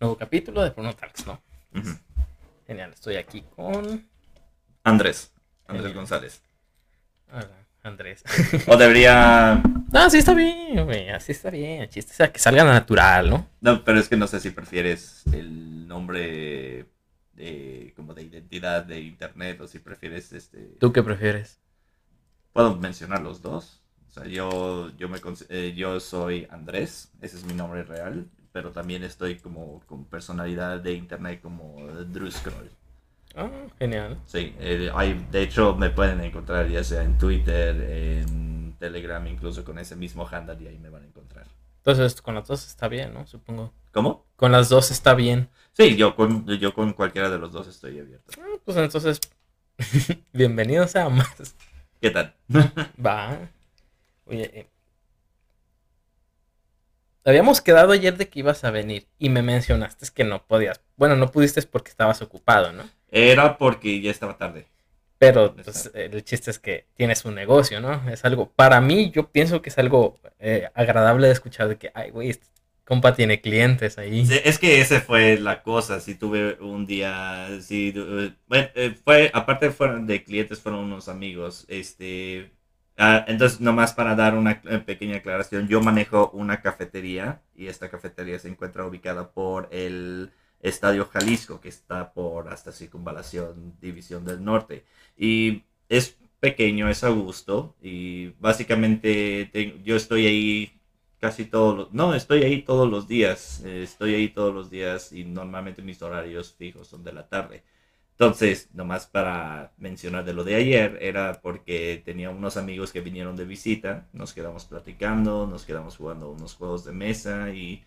nuevo capítulo de Porno Talks, ¿no? Genial, estoy aquí con Andrés. Andrés Genial. González. Hola, Andrés. O debería. No, sí está bien, güey, así está bien. El chiste es que salga natural, ¿no? No, pero es que no sé si prefieres el nombre de como de identidad de internet o si prefieres este. ¿Tú qué prefieres? Puedo mencionar los dos. O sea, yo, yo, me, eh, yo soy Andrés, ese es mi nombre real, pero también estoy como con personalidad de internet como Drew Scroll. Ah, genial. Sí, eh, hay, de hecho me pueden encontrar ya sea en Twitter, en Telegram, incluso con ese mismo handle y ahí me van a encontrar. Entonces, con las dos está bien, ¿no? Supongo. ¿Cómo? Con las dos está bien. Sí, yo con, yo con cualquiera de los dos estoy abierto. Ah, pues entonces, bienvenidos a más. ¿Qué tal? Va. Oye, eh, habíamos quedado ayer de que ibas a venir y me mencionaste que no podías. Bueno, no pudiste porque estabas ocupado, ¿no? Era porque ya estaba tarde. Pero pues, el chiste es que tienes un negocio, ¿no? Es algo, para mí, yo pienso que es algo eh, agradable de escuchar de que, ay, güey, este compa tiene clientes ahí. Sí, Es que esa fue la cosa, si tuve un día, si, eh, bueno, eh, fue, aparte fueron de clientes, fueron unos amigos, este, ah, entonces nomás para dar una eh, pequeña aclaración, yo manejo una cafetería y esta cafetería se encuentra ubicada por el Estadio Jalisco, que está por hasta Circunvalación División del Norte, y es pequeño, es a gusto, y básicamente te- yo estoy ahí casi todos los... No, estoy ahí todos los días. eh, estoy ahí todos los días y normalmente mis horarios fijos son de la tarde. Entonces, nomás para mencionar de lo de ayer, era porque tenía unos amigos que vinieron de visita, nos quedamos platicando, nos quedamos jugando unos juegos de mesa y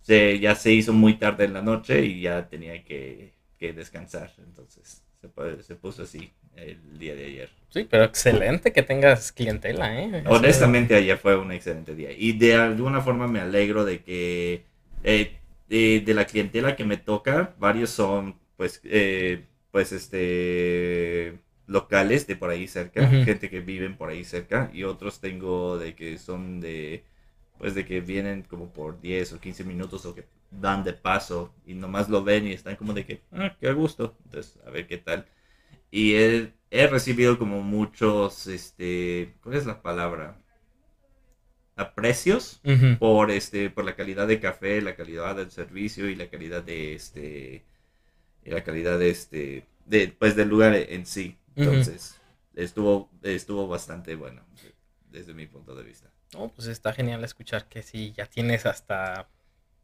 se, ya se hizo muy tarde en la noche y ya tenía que, que descansar. Entonces, se, se puso así el día de ayer. Sí, pero excelente que tengas clientela, ¿eh? Honestamente, ayer fue un excelente día. Y de alguna forma me alegro de que eh, de, de la clientela que me toca, varios son, pues, eh, pues, este, locales de por ahí cerca, Ujú. gente que viven por ahí cerca, y otros tengo de que son de, pues, de que vienen como por 10 o 15 minutos o que dan de paso y nomás lo ven y están como de que, ah, qué gusto, entonces, a ver qué tal. Y he, he recibido como muchos, este, ¿cuál es la palabra? Aprecios Ujú. por este, por la calidad de café, la calidad del servicio y la calidad de este, y la calidad de este, de, pues del lugar en sí. Entonces, estuvo, estuvo bastante bueno desde mi punto de vista. No, pues está genial escuchar que sí, ya tienes hasta,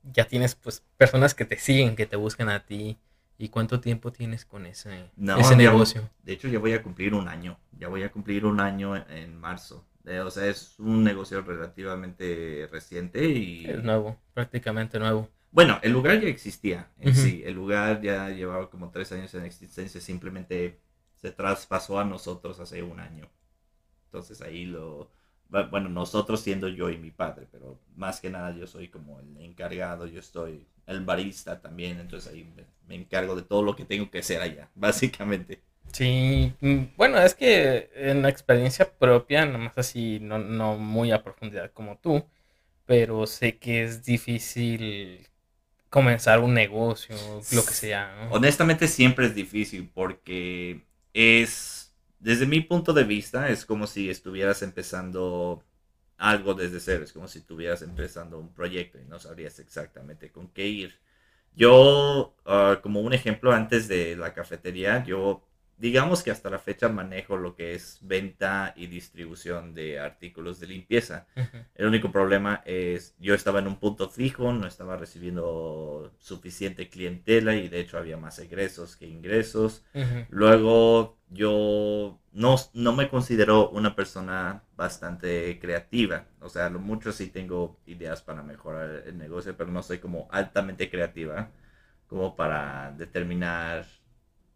ya tienes pues personas que te siguen, que te buscan a ti. ¿Y cuánto tiempo tienes con ese, No, ese ya- negocio? De hecho, ya voy a cumplir un año. Ya voy a cumplir un año en, en marzo. Eh, o sea, es un negocio relativamente reciente y... Es nuevo, prácticamente nuevo. Bueno, el lugar ya existía en sí. El lugar ya llevaba como tres años en existencia. Simplemente se traspasó a nosotros hace un año. Entonces ahí lo... bu- Bueno, nosotros siendo yo y mi padre, pero más que nada yo soy como el encargado, yo estoy el barista también, entonces ahí me, me encargo de todo lo que tengo que hacer allá, básicamente. Sí, mm, bueno, es que en la experiencia propia, nada más así, no, no muy a profundidad como tú, pero sé que es difícil comenzar un negocio, lo que sea. Honestamente siempre es difícil porque es, desde mi punto de vista, es como si estuvieras empezando algo desde cero, es como si estuvieras empezando un proyecto y no sabrías exactamente con qué ir. Yo, ah, como un ejemplo, antes de la cafetería, yo digamos que hasta la fecha manejo lo que es venta y distribución de artículos de limpieza. El único problema es, yo estaba en un punto fijo, no estaba recibiendo suficiente clientela y de hecho había más egresos que ingresos. Luego yo no, no me considero una persona bastante creativa. O sea, lo mucho sí tengo ideas para mejorar el negocio, pero no soy como altamente creativa como para determinar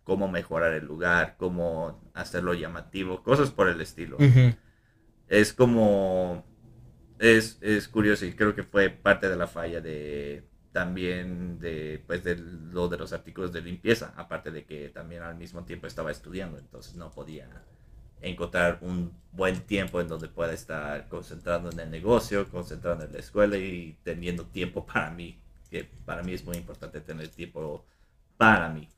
cómo mejorar el lugar, cómo hacerlo llamativo, cosas por el estilo Ujú. es como es, es curioso y creo que fue parte de la falla de también de pues de lo de los artículos de limpieza aparte de que también al mismo tiempo estaba estudiando entonces no podía encontrar un buen tiempo en donde pueda estar concentrado en el negocio concentrado en la escuela y teniendo tiempo para mí que para mí es muy importante tener tiempo para mí.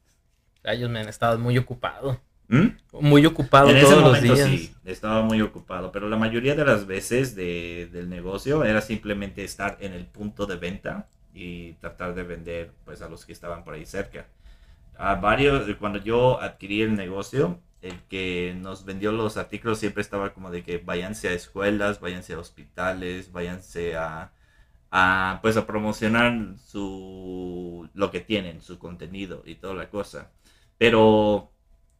Ellos me han estado muy ocupado. ¿Mm? Muy ocupado En ese todos los días. sí, estaba muy ocupado, pero la mayoría de las veces de- del negocio era simplemente estar en el punto de venta y tratar de vender pues a los que estaban por ahí cerca. A varios, cuando yo adquirí el negocio, el que nos vendió los artículos siempre estaba como de que váyanse a escuelas, váyanse a hospitales, váyanse a, a pues a promocionar su lo que tienen, su contenido y toda la cosa. Pero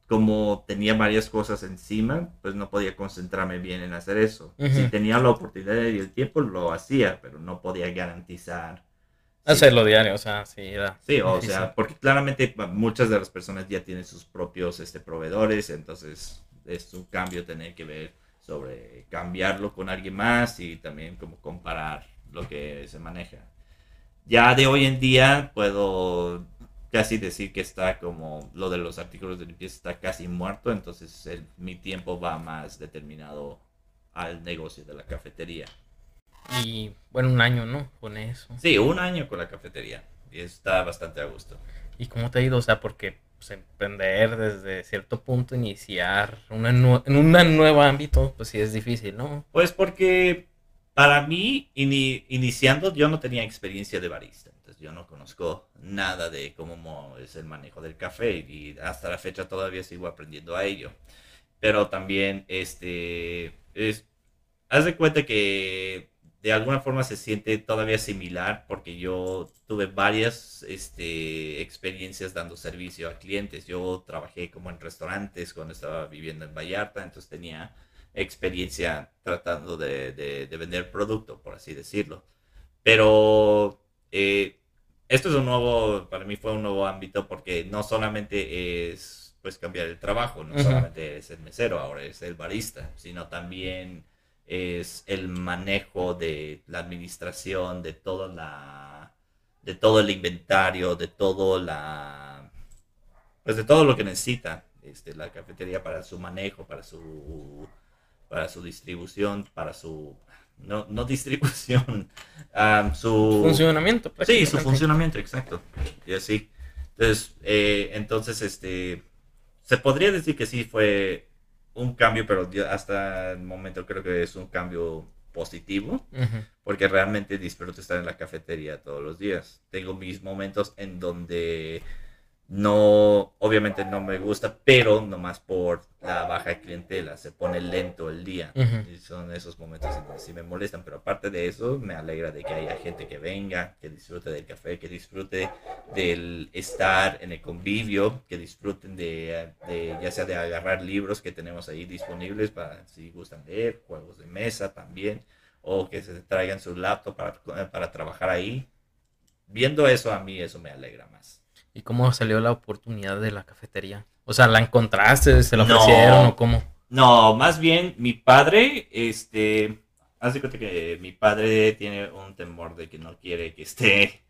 como tenía varias cosas encima, pues no podía concentrarme bien en hacer eso. Si tenía la oportunidad y el tiempo, lo hacía, pero no podía garantizar. Sí. Hacerlo diario, o sea, sí, era Sí, o difícil. sea, porque claramente muchas de las personas ya tienen sus propios este, proveedores, entonces es un cambio tener que ver sobre cambiarlo con alguien más y también como comparar lo que se maneja. Ya de hoy en día puedo casi decir que está como lo de los artículos de limpieza está casi muerto, entonces el- mi tiempo va más determinado al negocio de la cafetería. Y bueno, un año, ¿no? Con eso. Sí, un año con la cafetería y está bastante a gusto. ¿Y cómo te ha ido? O sea, porque pues, emprender desde cierto punto, iniciar una en un nuevo ámbito, pues sí es difícil, ¿no? Pues porque para mí, ini- iniciando, yo no tenía experiencia de barista. Yo no conozco nada de cómo mo- es el manejo del café y hasta la fecha todavía sigo aprendiendo a ello. Pero también, este, es, haz de cuenta que de alguna forma se siente todavía similar porque yo tuve varias este, experiencias dando servicio a clientes. Yo trabajé como en restaurantes cuando estaba viviendo en Vallarta, entonces tenía experiencia tratando de, de- de vender producto, por así decirlo. Pero eh, esto es un nuevo, para mí fue un nuevo ámbito porque no solamente es pues cambiar el trabajo, no solamente es el mesero, ahora es el barista, sino también es el manejo de la administración, de toda la, de todo el inventario, de todo la, pues de todo lo que necesita este, la cafetería para su manejo, para su, para su distribución, para su, no, no distribución, ah, su Funcionamiento, Sí, su funcionamiento, exacto. Y así. Entonces, eh, entonces, este, se podría decir que sí fue un cambio, pero hasta el momento creo que es un cambio positivo, porque realmente disfruto estar en la cafetería todos los días. Tengo mis momentos en donde no, obviamente no me gusta, pero nomás por la baja clientela, se pone lento el día. Y son esos momentos en donde sí me molestan, pero aparte de eso, me alegra de que haya gente que venga, que disfrute del café, que disfrute del estar en el convivio, que disfruten de, de ya sea de agarrar libros que tenemos ahí disponibles para si gustan leer, juegos de mesa también, o que se traigan su laptop para, para trabajar ahí. Viendo eso a mí, eso me alegra más. ¿Y cómo salió la oportunidad de la cafetería? O sea, ¿la encontraste? ¿Se la No. ofrecieron o cómo? No, más bien mi padre, este, haz de cuenta que mi padre tiene un temor de que no quiere que esté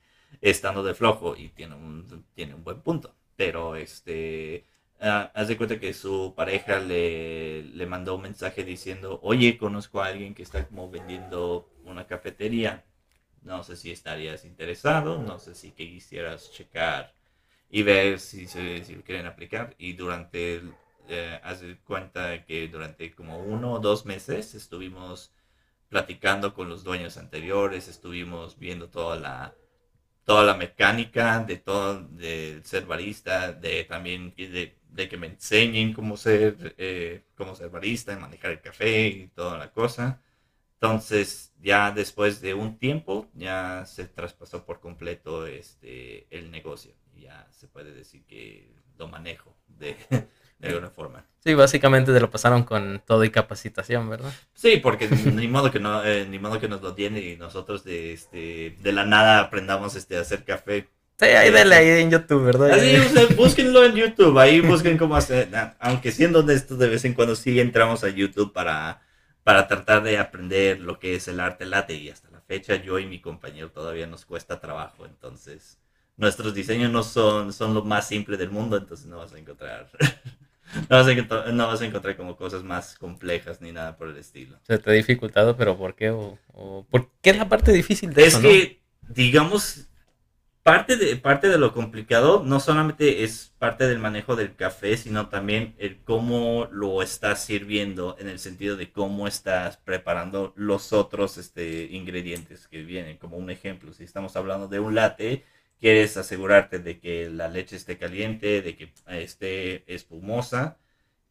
estando de flojo y tiene un, tiene un buen punto, pero este, ah, haz de cuenta que su pareja le, le mandó un mensaje diciendo, oye, conozco a alguien que está como vendiendo una cafetería, no sé si estarías interesado, no sé si quisieras checar y ver si, se, si quieren aplicar y durante eh, haz de cuenta que durante como uno o dos meses estuvimos platicando con los dueños anteriores, estuvimos viendo toda la toda la mecánica de todo de ser barista, de también de, de que me enseñen cómo ser eh, cómo ser barista, manejar el café y toda la cosa. Entonces, ya después de un tiempo, ya se traspasó por completo este el negocio. Ya se puede decir que lo manejo de, de alguna forma. Sí, básicamente te lo pasaron con todo y capacitación, ¿verdad? Sí, porque ni modo que no, eh, ni modo que nos lo den y nosotros de este de la nada aprendamos este a hacer café. Sí, ahí dale ahí en YouTube, ¿verdad? Así, o sea, búsquenlo en YouTube, ahí busquen cómo hacer, aunque siendo honestos de vez en cuando sí entramos a YouTube para para tratar de aprender lo que es el arte latte y hasta la fecha yo y mi compañero todavía nos cuesta trabajo, entonces nuestros diseños no son son lo más simple del mundo, entonces no vas a encontrar no vas a no vas a encontrar como cosas más complejas ni nada por el estilo. Se te ha dificultado, pero ¿por qué? O, o- ¿Por qué es la parte difícil de Es eso, no? que, digamos, parte de, parte de lo complicado no solamente es parte del manejo del café, sino también el cómo lo estás sirviendo en el sentido de cómo estás preparando los otros este, ingredientes que vienen. Como un ejemplo, si estamos hablando de un latte, quieres asegurarte de que la leche esté caliente, de que esté espumosa.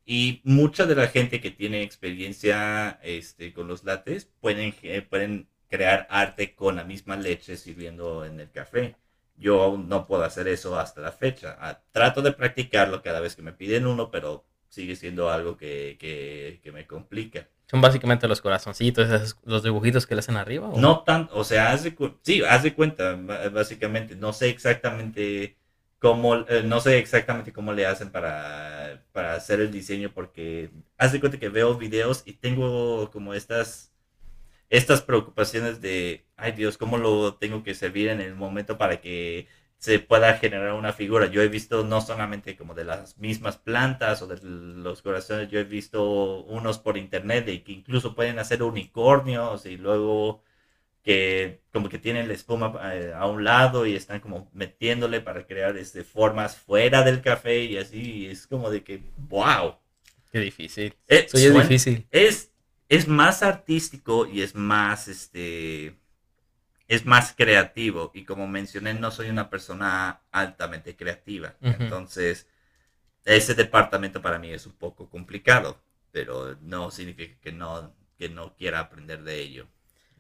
Y mucha de la gente que tiene experiencia este, con los lates pueden, pueden crear arte con la misma leche sirviendo en el café. Yo aún no puedo hacer eso hasta la fecha. Ah, trato de practicarlo cada vez que me piden uno, pero sigue siendo algo que, que, me complica. Son básicamente los corazoncitos, los dibujitos que le hacen arriba. No tanto, o sea, haz de, sí, haz de cuenta, básicamente. No sé exactamente cómo, eh, no sé exactamente cómo le hacen para, para hacer el diseño, porque haz de cuenta que veo videos y tengo como estas estas preocupaciones de, ay Dios, ¿cómo lo tengo que servir en el momento para que se pueda generar una figura? Yo he visto no solamente como de las mismas plantas o de los corazones, yo he visto unos por internet de que incluso pueden hacer unicornios y luego que como que tienen la espuma eh, a un lado y están como metiéndole para crear este, formas fuera del café y así, es como de que, wow. Qué difícil. Eh, Eso es difícil. Es es más artístico y es más, este, es más creativo. Y como mencioné, no soy una persona altamente creativa. Entonces, ese departamento para mí es un poco complicado, pero no significa que no, que no quiera aprender de ello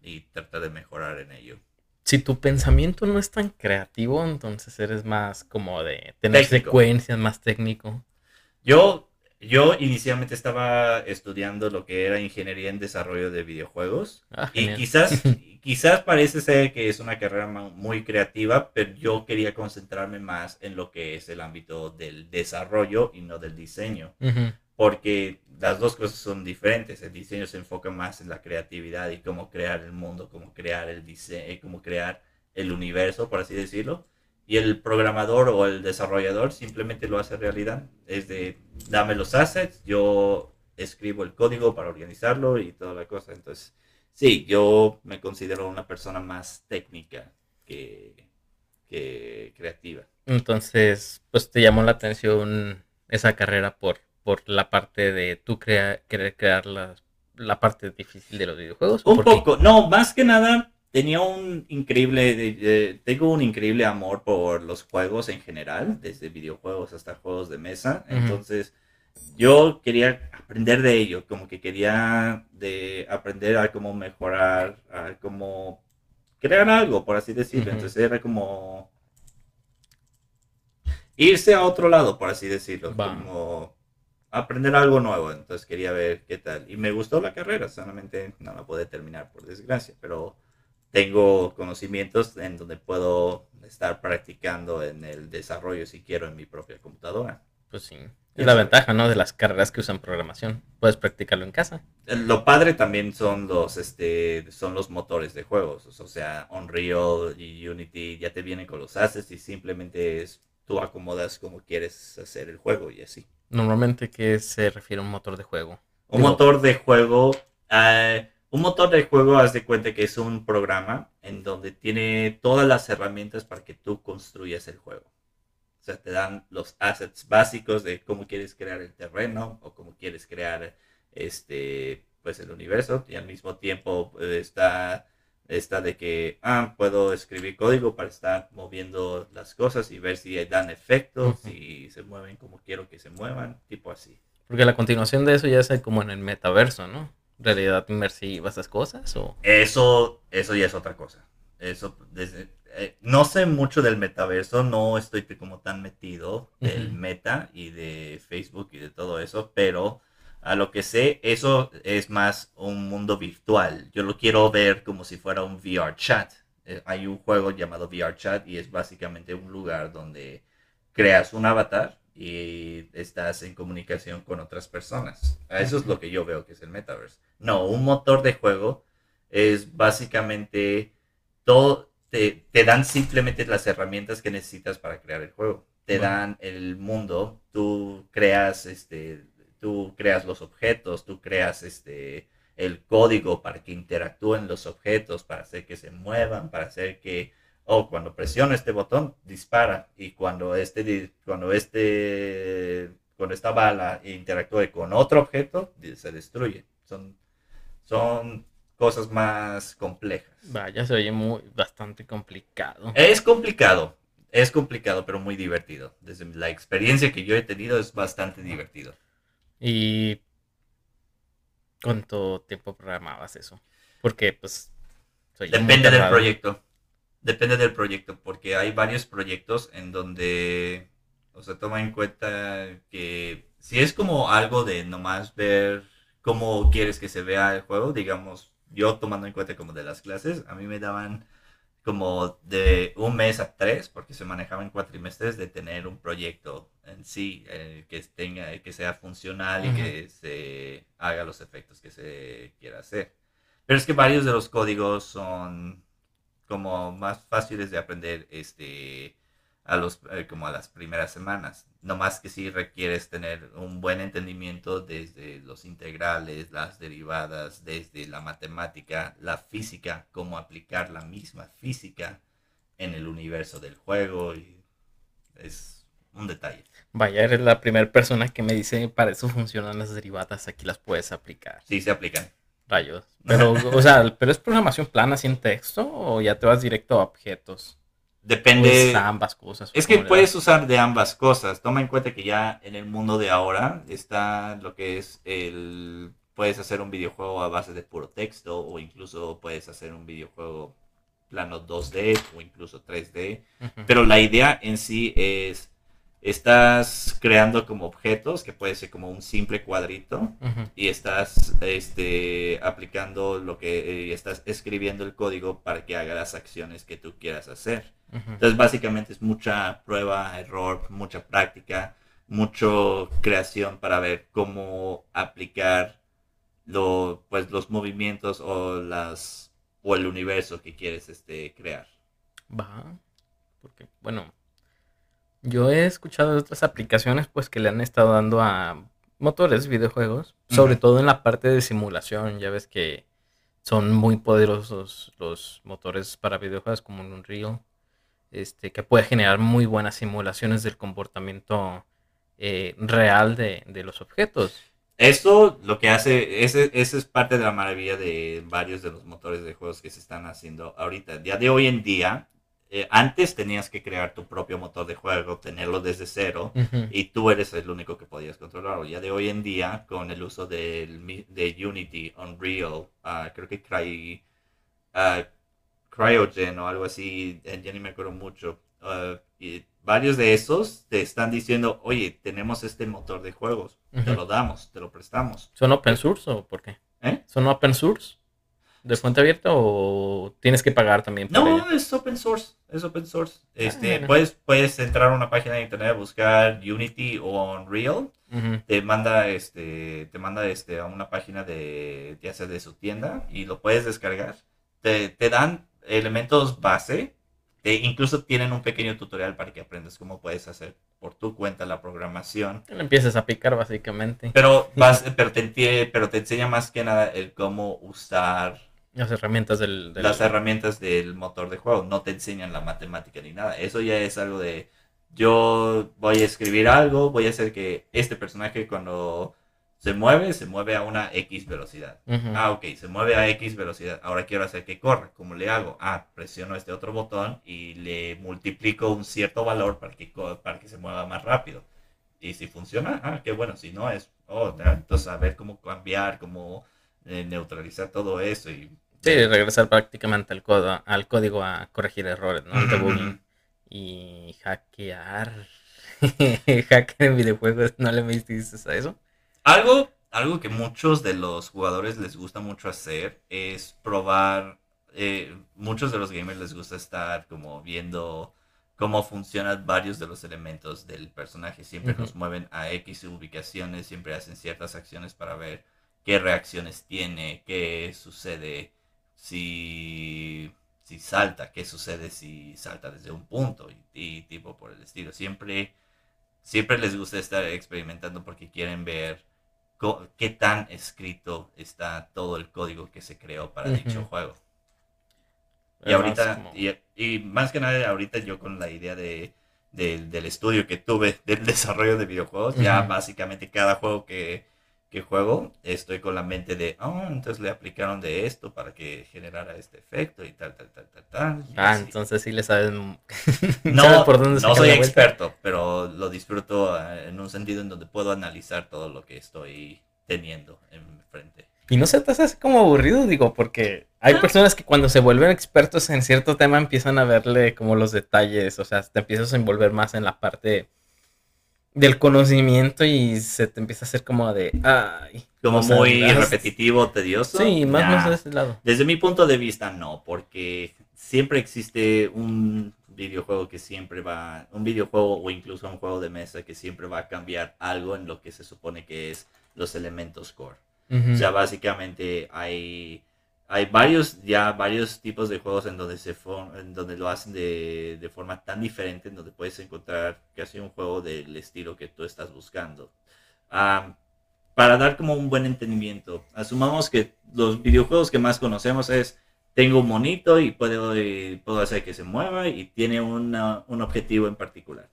y tratar de mejorar en ello. Si tu pensamiento no es tan creativo, entonces eres más como de tener secuencias, más técnico. Yo yo inicialmente estaba estudiando lo que era ingeniería en desarrollo de videojuegos. Ah, y quizás, quizás parece ser que es una carrera muy creativa, pero yo quería concentrarme más en lo que es el ámbito del desarrollo y no del diseño, porque las dos cosas son diferentes. El diseño se enfoca más en la creatividad y cómo crear el mundo, cómo crear el diseño, cómo crear el universo, por así decirlo y el programador o el desarrollador simplemente lo hace realidad. Es de, dame los assets, yo escribo el código para organizarlo y toda la cosa. Entonces, sí, yo me considero una persona más técnica que, creativa. Entonces, pues te llamó la atención esa carrera por, por la parte de tú querer crear la, la parte difícil de los videojuegos. Un poco, no, más que nada tenía un increíble, tengo un increíble amor por los juegos en general, desde videojuegos hasta juegos de mesa. Entonces, yo quería aprender de ello, como que quería de aprender a cómo mejorar, a cómo crear algo, por así decirlo. Entonces era como irse a otro lado, por así decirlo, como aprender algo nuevo. Entonces quería ver qué tal. Y me gustó la carrera, solamente no la pude terminar por desgracia, pero tengo conocimientos en donde puedo estar practicando en el desarrollo si quiero en mi propia computadora. Pues sí. Es la ventaja, ¿no? De las carreras que usan programación. Puedes practicarlo en casa. Lo padre también son los, este, son los motores de juegos. O sea, Unreal y Unity ya te vienen con los assets y simplemente es, tú acomodas como quieres hacer el juego y así. Normalmente, ¿qué se refiere a un motor de juego? Un motor de juego... Uh, un motor de juego, haz de cuenta que es un programa en donde tiene todas las herramientas para que tú construyas el juego. O sea, te dan los assets básicos de cómo quieres crear el terreno o cómo quieres crear este pues el universo y al mismo tiempo eh, está está de que ah, puedo escribir código para estar moviendo las cosas y ver si dan efectos, si se mueven como quiero que se muevan, tipo así. Porque la continuación de eso ya es como en el metaverso, ¿no? Realidad inmersiva, esas cosas? O? Eso, eso ya es otra cosa. Eso, desde, eh, no sé mucho del metaverso, no estoy como tan metido del meta y de Facebook y de todo eso, pero a lo que sé, eso es más un mundo virtual. Yo lo quiero ver como si fuera un VR chat. Eh, hay un juego llamado VR chat y es básicamente un lugar donde creas un avatar y estás en comunicación con otras personas. Eso es lo que yo veo que es el metaverse. No, un motor de juego es básicamente todo, te, dan simplemente las herramientas que necesitas para crear el juego. Te dan el mundo, tú creas este, tú creas los objetos, tú creas este el código para que interactúen los objetos, para hacer que se muevan, para hacer que oh, cuando presiono este botón, dispara. Y cuando este, cuando este, cuando esta bala interactúe con otro objeto, se destruye. Son, son cosas más complejas. Vaya, se oye muy, bastante complicado. Es complicado, es complicado, pero muy divertido. Desde la experiencia que yo he tenido es bastante divertido. ¿Y cuánto tiempo programabas eso? Porque, pues, Depende del proyecto. Depende del proyecto, porque hay varios proyectos en donde, o sea, toma en cuenta que si es como algo de nomás ver cómo quieres que se vea el juego, digamos, yo tomando en cuenta como de las clases, a mí me daban como de un mes a tres, porque se manejaban cuatrimestres de tener un proyecto en sí eh, que tenga, que sea funcional y que se haga los efectos que se quiera hacer. Pero es que varios de los códigos son como más fáciles de aprender este a los eh, como a las primeras semanas. No más que si requieres tener un buen entendimiento desde los integrales, las derivadas, desde la matemática, la física, cómo aplicar la misma física en el universo del juego y es un detalle. Vaya, eres la primera persona que me dice para eso funcionan las derivadas, aquí las puedes aplicar. Sí, se aplican. Rayos. Pero, o sea, ¿pero es programación plana sin texto o ya te vas directo a objetos? Depende. de ambas cosas. Es que puedes usar de ambas cosas. Toma en cuenta que ya en el mundo de ahora está lo que es el. Puedes hacer un videojuego a base de puro texto o incluso puedes hacer un videojuego plano 2D o incluso 3D. Pero la idea en sí es estás creando como objetos, que puede ser como un simple cuadrito, y estás este, aplicando lo que eh, estás escribiendo el código para que haga las acciones que tú quieras hacer. Entonces, básicamente es mucha prueba, error, mucha práctica, mucho creación para ver cómo aplicar lo, pues, los movimientos o las o el universo que quieres este, crear. Va, porque, bueno, yo he escuchado de otras aplicaciones pues que le han estado dando a motores videojuegos, sobre todo en la parte de simulación, ya ves que son muy poderosos los motores para videojuegos como un Unreal, este, que puede generar muy buenas simulaciones del comportamiento eh, real de, los objetos. Esto lo que hace, ese, es parte de la maravilla de varios de los motores de juegos que se están haciendo ahorita. Ya de hoy en día, eh, antes tenías que crear tu propio motor de juego, tenerlo desde cero, y tú eres el único que podías controlarlo. Ya de hoy en día, con el uso de, de Unity, Unreal, ah, creo que Cry, uh, Cryogen o algo así, eh, ya ni me acuerdo mucho, ah, y varios de esos te están diciendo, oye, tenemos este motor de juegos, te lo damos, te lo prestamos. ¿Son open source o por qué? ¿Eh? ¿Son open source? De fuente abierta o tienes que pagar también? no, es open source. Es open source. Ah, este, puedes, puedes entrar a una página de internet, buscar Unity o Unreal. Te manda este, te manda este a una página de, ya sea de su tienda y lo puedes descargar. Te, te dan elementos base. Te, incluso tienen un pequeño tutorial para que aprendas cómo puedes hacer por tu cuenta la programación. Lo empiezas a picar básicamente. Pero, vas, pero, te, pero te enseña más que nada el cómo usar las herramientas del, Las herramientas del motor de juego. No te enseñan la matemática ni nada. Eso ya es algo de... Yo voy a escribir algo, voy a hacer que este personaje cuando se mueve, se mueve a una X velocidad. Ah, ok, se mueve a X velocidad. Ahora quiero hacer que corra. ¿Cómo le hago? Ah, presiono este otro botón y le multiplico un cierto valor para que, para que se mueva más rápido. Y si funciona, ah, qué bueno. Si no, es, oh, entonces a ver cómo cambiar, cómo eh, neutralizar todo eso y Sí, regresar prácticamente al, codo, al código a corregir errores, ¿no? Y hackear. Hacker en videojuegos, ¿no le metiste a eso? Algo, algo que muchos de los jugadores les gusta mucho hacer es probar. Eh, muchos de los gamers les gusta estar como viendo cómo funcionan varios de los elementos del personaje. Siempre los mueven a X ubicaciones, siempre hacen ciertas acciones para ver qué reacciones tiene, qué sucede si, si salta, qué sucede si salta desde un punto y, tipo por el estilo. Siempre, siempre les gusta estar experimentando porque quieren ver qué tan escrito está todo el código que se creó para dicho juego. Y ahorita, y, más que nada ahorita yo con la idea de, del estudio que tuve del desarrollo de videojuegos, ya básicamente cada juego que, que juego, estoy con la mente de, oh, entonces le aplicaron de esto para que generara este efecto y tal, tal, tal, tal, tal. Ah, entonces sí le sabes. no, por dónde no soy experto, pero lo disfruto eh, en un sentido en donde puedo analizar todo lo que estoy teniendo enfrente. Y no se te hace como aburrido, digo, porque hay personas que cuando se vuelven expertos en cierto tema empiezan a verle como los detalles, o sea, te empiezas a envolver más en la parte del conocimiento y se te empieza a hacer como de, ay. Como muy repetitivo, tedioso. Sí, más o menos de ese lado. Desde mi punto de vista, no, porque siempre existe un videojuego que siempre va, un videojuego o incluso un juego de mesa que siempre va a cambiar algo en lo que se supone que es los elementos core. O sea, básicamente hay hay varios, ya varios tipos de juegos en donde se en donde lo hacen de, de, forma tan diferente, en donde puedes encontrar casi un juego del estilo que tú estás buscando. para dar como un buen entendimiento, asumamos que los videojuegos que más conocemos es tengo un monito y puedo, puedo hacer que se mueva y tiene una, un objetivo en particular.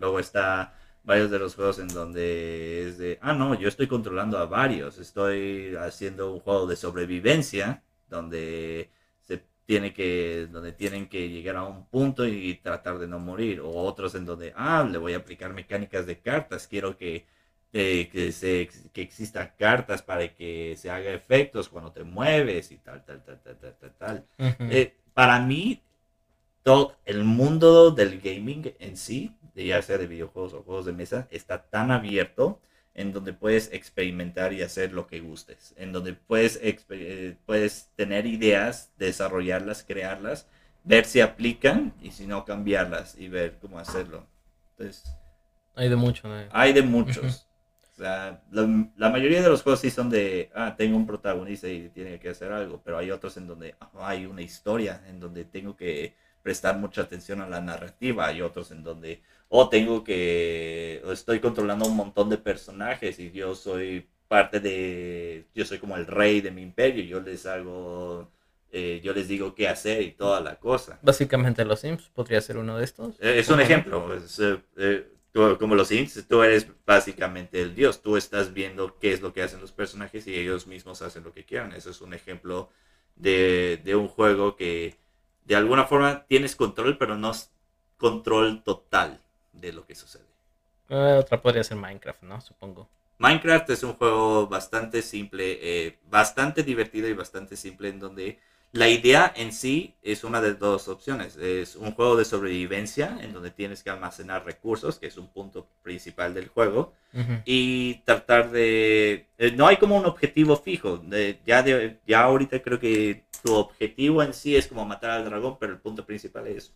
Luego está varios de los juegos en donde es de, ah, no, yo estoy controlando a varios, estoy haciendo un juego de sobrevivencia donde se tiene que, donde tienen que llegar a un punto y tratar de no morir, o otros en donde, ah, le voy a aplicar mecánicas de cartas, quiero que, que, se, que existan cartas para que se haga efectos cuando te mueves y tal, tal, tal, tal, tal, tal. Eh, para mí, todo el mundo del gaming en sí, ya sea de videojuegos o juegos de mesa, está tan abierto en donde puedes experimentar y hacer lo que gustes, en donde puedes, eh, puedes tener ideas, desarrollarlas, crearlas, ver si aplican y si no cambiarlas y ver cómo hacerlo. Entonces, hay de muchos. Hay de muchos. o sea, la, mayoría de los juegos sí son de, ah, tengo un protagonista y tiene que hacer algo, pero hay otros en donde ah, hay una historia, en donde tengo que prestar mucha atención a la narrativa, hay otros en donde o tengo que, estoy controlando un montón de personajes y yo soy parte de, yo soy como el rey de mi imperio, yo les hago, eh, yo les digo qué hacer y toda la cosa. Básicamente los Sims podría ser uno de estos. Eh, es un ejemplo, eh, como los Sims, tú eres básicamente el dios, tú estás viendo qué es lo que hacen los personajes y ellos mismos hacen lo que quieran. Eso es un ejemplo de, de un juego que de alguna forma tienes control, pero no es control total de lo que sucede. Eh, otra podría ser Minecraft, ¿no? Supongo. Minecraft es un juego bastante simple, eh, bastante divertido y bastante simple en donde la idea en sí es una de dos opciones. Es un juego de sobrevivencia en donde tienes que almacenar recursos, que es un punto principal del juego, y tratar de... Eh, no hay como un objetivo fijo. ya, de, ya ahorita creo que tu objetivo en sí es como matar al dragón, pero el punto principal es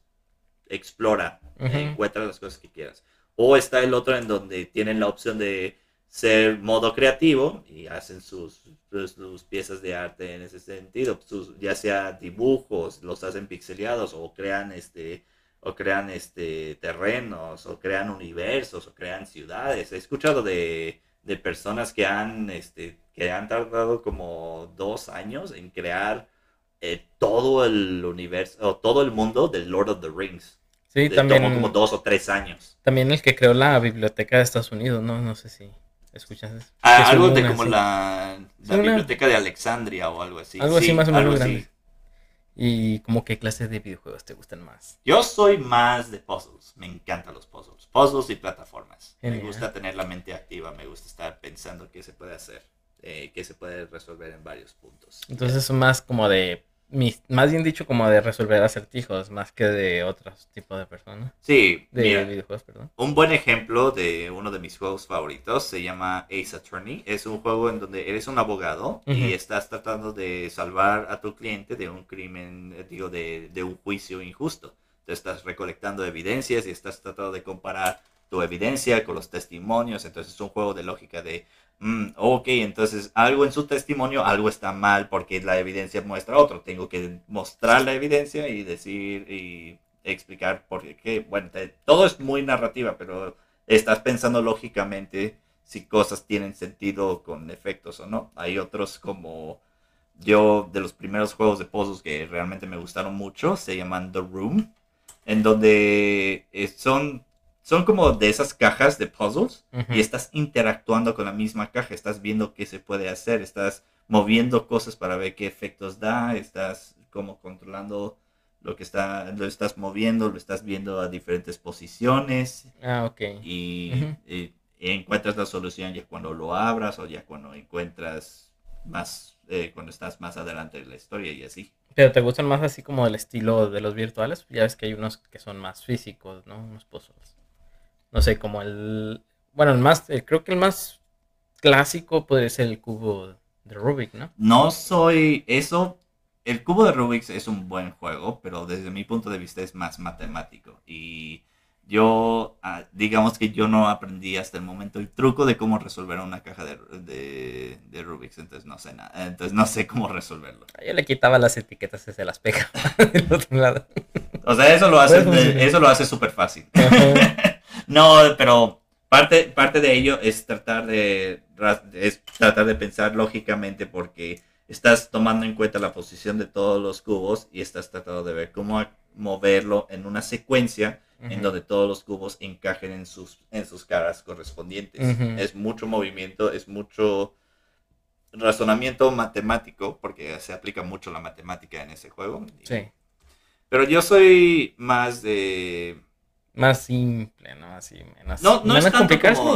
explora, encuentra las cosas que quieras. O está el otro en donde tienen la opción de ser modo creativo y hacen sus, sus, piezas de arte en ese sentido, sus, ya sea dibujos, los hacen pixeleados o crean este o crean este terrenos o crean universos o crean ciudades. He escuchado de, de personas que han este que han tardado como dos años en crear eh, todo el universo o todo el mundo del Lord of the Rings. Sí, también. como dos o tres años. También el que creó la biblioteca de Estados Unidos, ¿no? No sé si escuchas eso. Ah, algo de como la, biblioteca de Alexandria o algo así. Algo así más o menos grande. ¿Y como qué clase de videojuegos te gustan más? Yo soy más de puzzles. Me encantan los puzzles. Puzzles y plataformas. Me gusta tener la mente activa. Me gusta estar pensando qué se puede hacer. Eh, qué se puede resolver en varios puntos. Entonces, son más como de más bien dicho como de resolver acertijos más que de otros tipos de personas. Sí, de videojuegos, perdón. Un buen ejemplo de uno de mis juegos favoritos se llama Ace Attorney. Es un juego en donde eres un abogado y estás tratando de salvar a tu cliente de un crimen, eh, digo, de, de un juicio injusto. Te estás recolectando evidencias y estás tratando de comparar tu evidencia con los testimonios. Entonces es un juego de lógica de Mm, ok, entonces algo en su testimonio, algo está mal porque la evidencia muestra otro. Tengo que mostrar la evidencia y decir y explicar por qué. Bueno, todo es muy narrativa, pero estás pensando lógicamente si cosas tienen sentido con efectos o no. Hay otros como yo de los primeros juegos de puzzles que realmente me gustaron mucho se llaman The Room, en donde eh, son son como de esas cajas de puzzles y estás interactuando con la misma caja, estás viendo qué se puede hacer, estás moviendo cosas para ver qué efectos da, estás como controlando lo que está, lo estás moviendo, lo estás viendo a diferentes posiciones. Ah, ok. Y, encuentras la solución ya cuando lo abras o ya cuando encuentras más, eh, cuando estás más adelante en la historia y así. Pero te gustan más así como el estilo de los virtuales, ya ves que hay unos que son más físicos, ¿no? Unos puzzles. No sé, como el, bueno, el más, creo que el más clásico puede ser el cubo de Rubik, ¿no? No soy eso, el cubo de Rubik es un buen juego, pero desde mi punto de vista es más matemático. Y yo, ah, digamos que yo no aprendí hasta el momento el truco de cómo resolver una caja de, de, de Rubik's, entonces no sé nada, entonces no sé cómo resolverlo. Yo le quitaba las etiquetas y se las pegaba del otro lado. O sea, eso lo hace, eso lo hace súper fácil. No, pero parte, parte de ello es tratar de, es tratar de pensar lógicamente porque estás tomando en cuenta la posición de todos los cubos y estás tratando de ver cómo moverlo en una secuencia en donde todos los cubos encajen en sus, en sus caras correspondientes. Es mucho movimiento, es mucho razonamiento matemático, porque se aplica mucho la matemática en ese juego. Sí. Pero yo soy más de... Más simple, ¿no? Así, menos, no, no es tan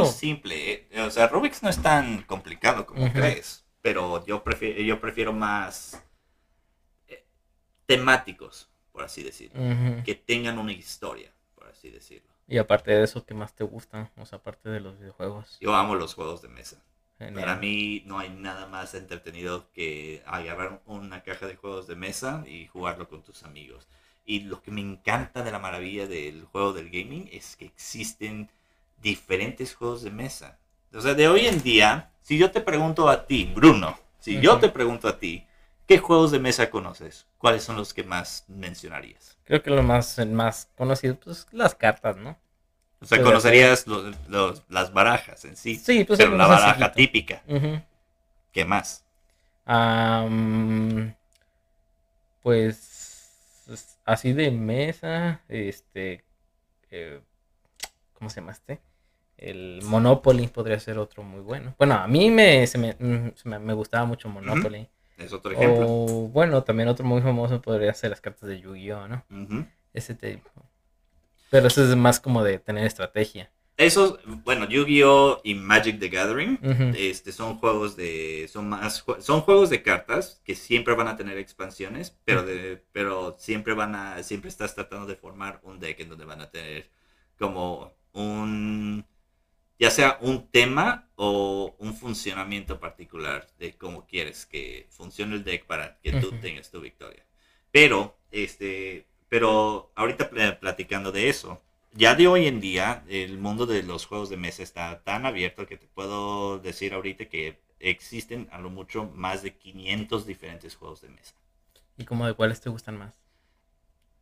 simple. Eh, o sea, Rubik's no es tan complicado como crees pero yo prefiero, yo prefiero más eh, temáticos, por así decirlo, que tengan una historia, por así decirlo. Y aparte de eso, ¿qué más te gusta? O sea, aparte de los videojuegos. Yo amo los juegos de mesa. Para mí no hay nada más entretenido que agarrar una caja de juegos de mesa y jugarlo con tus amigos. Y lo que me encanta de la maravilla del juego del gaming es que existen diferentes juegos de mesa. O sea, de hoy en día si yo te pregunto a ti, Bruno, si yo te pregunto a ti, ¿qué juegos de mesa conoces? ¿Cuáles son los que más mencionarías? Creo que lo más, más conocido, pues las cartas, ¿no? O sea, conocerías las barajas en sí. Sí, pues pero la baraja típica. ¿Qué más? pues así de mesa, este, eh, ¿cómo se llama este? El Monopoly podría ser otro muy bueno. Bueno, a mí me, mm, me, me, gustaba mucho Monopoly. Es otro ejemplo. O, bueno, también otro muy famoso podría ser las cartas de Yu-Gi-Oh, ¿no? Ese tipo. Pero eso es más como de tener estrategia. Esos, bueno, Yu-Gi-Oh y Magic the Gathering, este, son juegos de, son más, son juegos de cartas que siempre van a tener expansiones, pero de, pero siempre van a, siempre estás tratando de formar un deck en donde van a tener como un, ya sea un tema o un funcionamiento particular de cómo quieres que funcione el deck para que tú tengas tu victoria. Pero, este, pero ahorita platicando de eso, ya de hoy en día el mundo de los juegos de mesa está tan abierto que te puedo decir ahorita que existen a lo mucho más de 500 diferentes juegos de mesa. ¿Y cómo de cuáles te gustan más?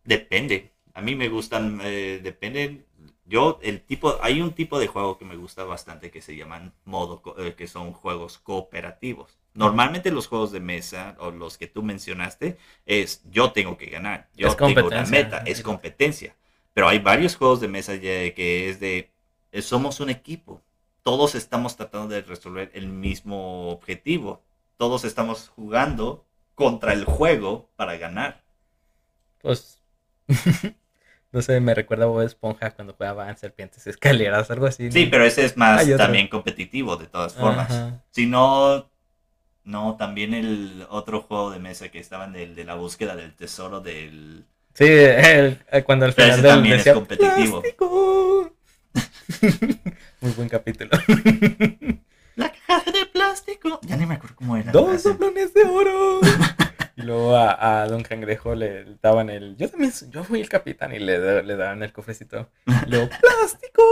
Depende. A mí me gustan, eh, depende yo, el tipo, hay un tipo de juego que me gusta bastante que se llaman modo, eh, que son juegos cooperativos. Normalmente los juegos de mesa o los que tú mencionaste es yo tengo que ganar, yo tengo una meta, es competencia. Pero hay varios juegos de mesa que es de eh, somos un equipo, todos estamos tratando de resolver el mismo objetivo, todos estamos jugando contra el juego para ganar. Pues No sé, me recuerda a Bob Esponja cuando jugaban serpientes escaleras, algo así. Sí, pero ese es más también competitivo, de todas formas. Si no, no, también el otro juego de mesa que estaban del, de la búsqueda del tesoro del... Sí, el, cuando al final del también es competitivo. Muy buen capítulo. La caja de plástico. Ya ni me acuerdo cómo era. Dos doblones de oro. Luego a, Don Cangrejo le daban el. Yo también, yo fui el capitán y le, le daban el cofrecito. Luego, ¡plástico!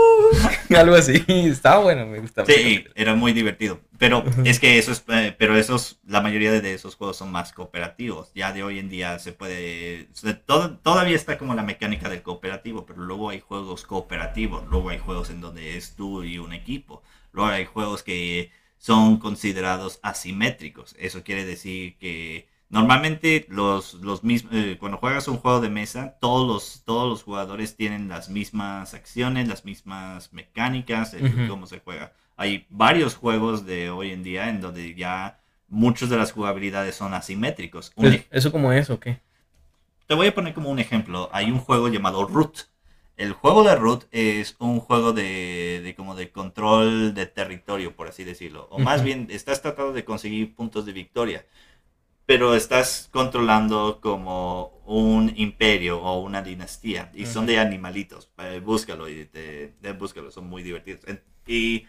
Algo así. Estaba bueno, me gustaba. Sí, era muy divertido. Pero es que eso es. Eh, pero esos, la mayoría de esos juegos son más cooperativos. Ya de hoy en día se puede. todavía está como la mecánica del cooperativo, pero luego hay juegos cooperativos. Luego hay juegos en donde es tú y un equipo. Luego hay juegos que son considerados asimétricos. Eso quiere decir que normalmente los, los mismos, eh, cuando juegas un juego de mesa, todos los, todos los jugadores tienen las mismas acciones, las mismas mecánicas, en cómo se juega. Hay varios juegos de hoy en día en donde ya muchas de las jugabilidades son asimétricos. ¿Eso como es o qué? Te voy a poner como un ejemplo. Hay un juego llamado Root el juego de root es un juego de, como de control de territorio, por así decirlo. O más bien, estás tratando de conseguir puntos de victoria. Pero estás controlando como un imperio o una dinastía. Y son de animalitos. Eh, búscalo y te, búscalo, son muy divertidos. Y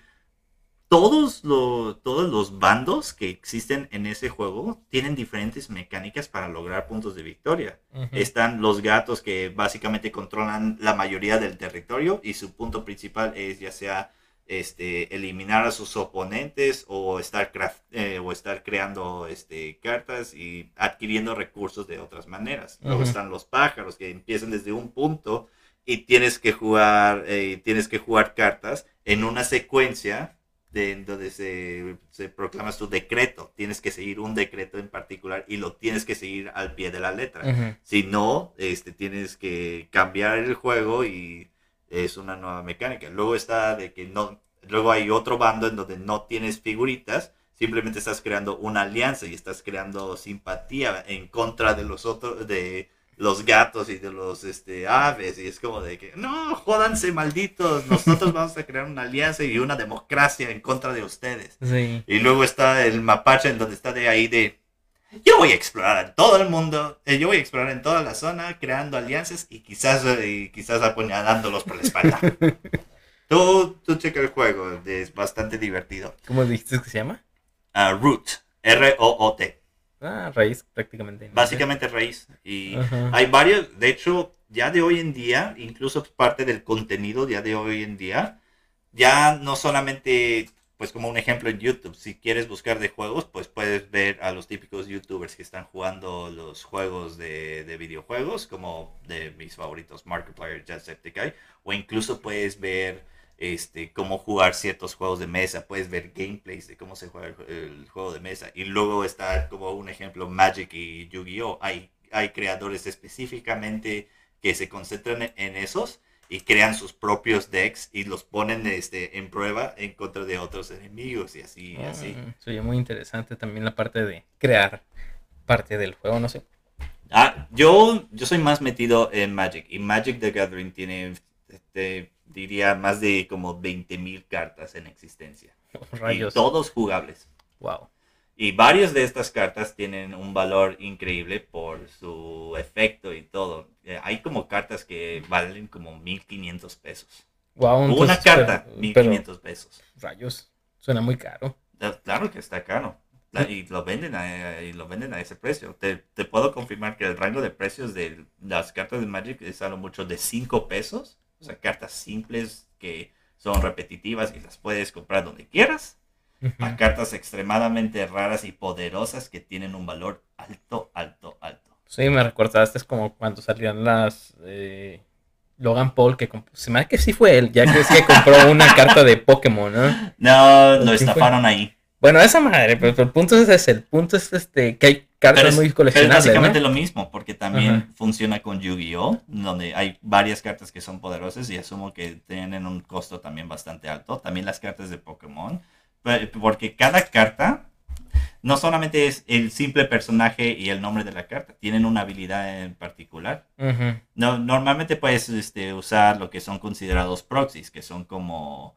todos, todos los bandos que existen en ese juego tienen diferentes mecánicas para lograr puntos de victoria. Están los gatos que básicamente controlan la mayoría del territorio y su punto principal es ya sea este, eliminar a sus oponentes o estar, eh, o estar creando este, cartas y adquiriendo recursos de otras maneras. Luego están los pájaros que empiezan desde un punto y tienes que jugar, eh, tienes que jugar cartas en una secuencia de donde se, se, proclama su decreto. Tienes que seguir un decreto en particular y lo tienes que seguir al pie de la letra. Si no, este, tienes que cambiar el juego y es una nueva mecánica. Luego está de que no, luego hay otro bando en donde no tienes figuritas, simplemente estás creando una alianza y estás creando simpatía en contra de los otros, de los gatos y de los este, aves. Y es como de que, no, jódanse malditos, nosotros vamos a crear una alianza y una democracia en contra de ustedes. Y luego está el mapache en donde está de ahí de, yo voy a explorar en todo el mundo, eh, yo voy a explorar en toda la zona, creando alianzas y quizás, eh, quizás apuñalándolos por la espalda. tú, tú checa el juego, es bastante divertido. ¿Cómo dijiste que se llama? Uh, Root, R-O-O-T. Ah, raíz prácticamente. Básicamente raíz. Y hay varios, de hecho, ya de hoy en día, incluso parte del contenido ya de hoy en día, ya no solamente, pues como un ejemplo en YouTube, si quieres buscar de juegos, pues puedes ver a los típicos youtubers que están jugando los juegos de, de videojuegos, como de mis favoritos, Markiplier, Jacksepticeye, o incluso puedes ver este, cómo jugar ciertos juegos de mesa, puedes ver gameplays de cómo se juega el, juego de mesa. Y luego está como un ejemplo Magic y Yu-Gi-Oh! Hay, hay creadores específicamente que se concentran en esos y crean sus propios decks y los ponen este, en prueba en contra de otros enemigos y así, ah, así. Sería muy interesante también la parte de crear parte del juego, no sé. Ah, yo, yo soy más metido en Magic y Magic the Gathering tiene este, diría más de como 20.000 cartas en existencia. Y todos jugables. Wow. Y varias de estas cartas tienen un valor increíble por su efecto y todo. Eh, hay como cartas que valen como 1500 pesos. Wow, Una carta, 1500 pesos. Rayos, suena muy caro. Claro que está caro. Y lo venden a, y lo venden a ese precio. Te, te, puedo confirmar que el rango de precios de las cartas de Magic es algo mucho de 5 pesos o sea, cartas simples que son repetitivas y las puedes comprar donde quieras. A cartas extremadamente raras y poderosas que tienen un valor alto, alto, alto. Sí, me recordaste es como cuando salían las eh, Logan Paul, que se me da que sí fue él, ya que es que compró una carta de Pokémon, ¿no? No, lo estafaron ahí. Bueno, esa madre, pero, el punto es ese, el punto es este, que hay cartas muy coleccionables. es básicamente lo mismo, porque también funciona con Yu-Gi-Oh, donde hay varias cartas que son poderosas y asumo que tienen un costo también bastante alto. También las cartas de Pokémon, porque cada carta no solamente es el simple personaje y el nombre de la carta, tienen una habilidad en particular. no, normalmente puedes este, usar lo que son considerados proxies, que son como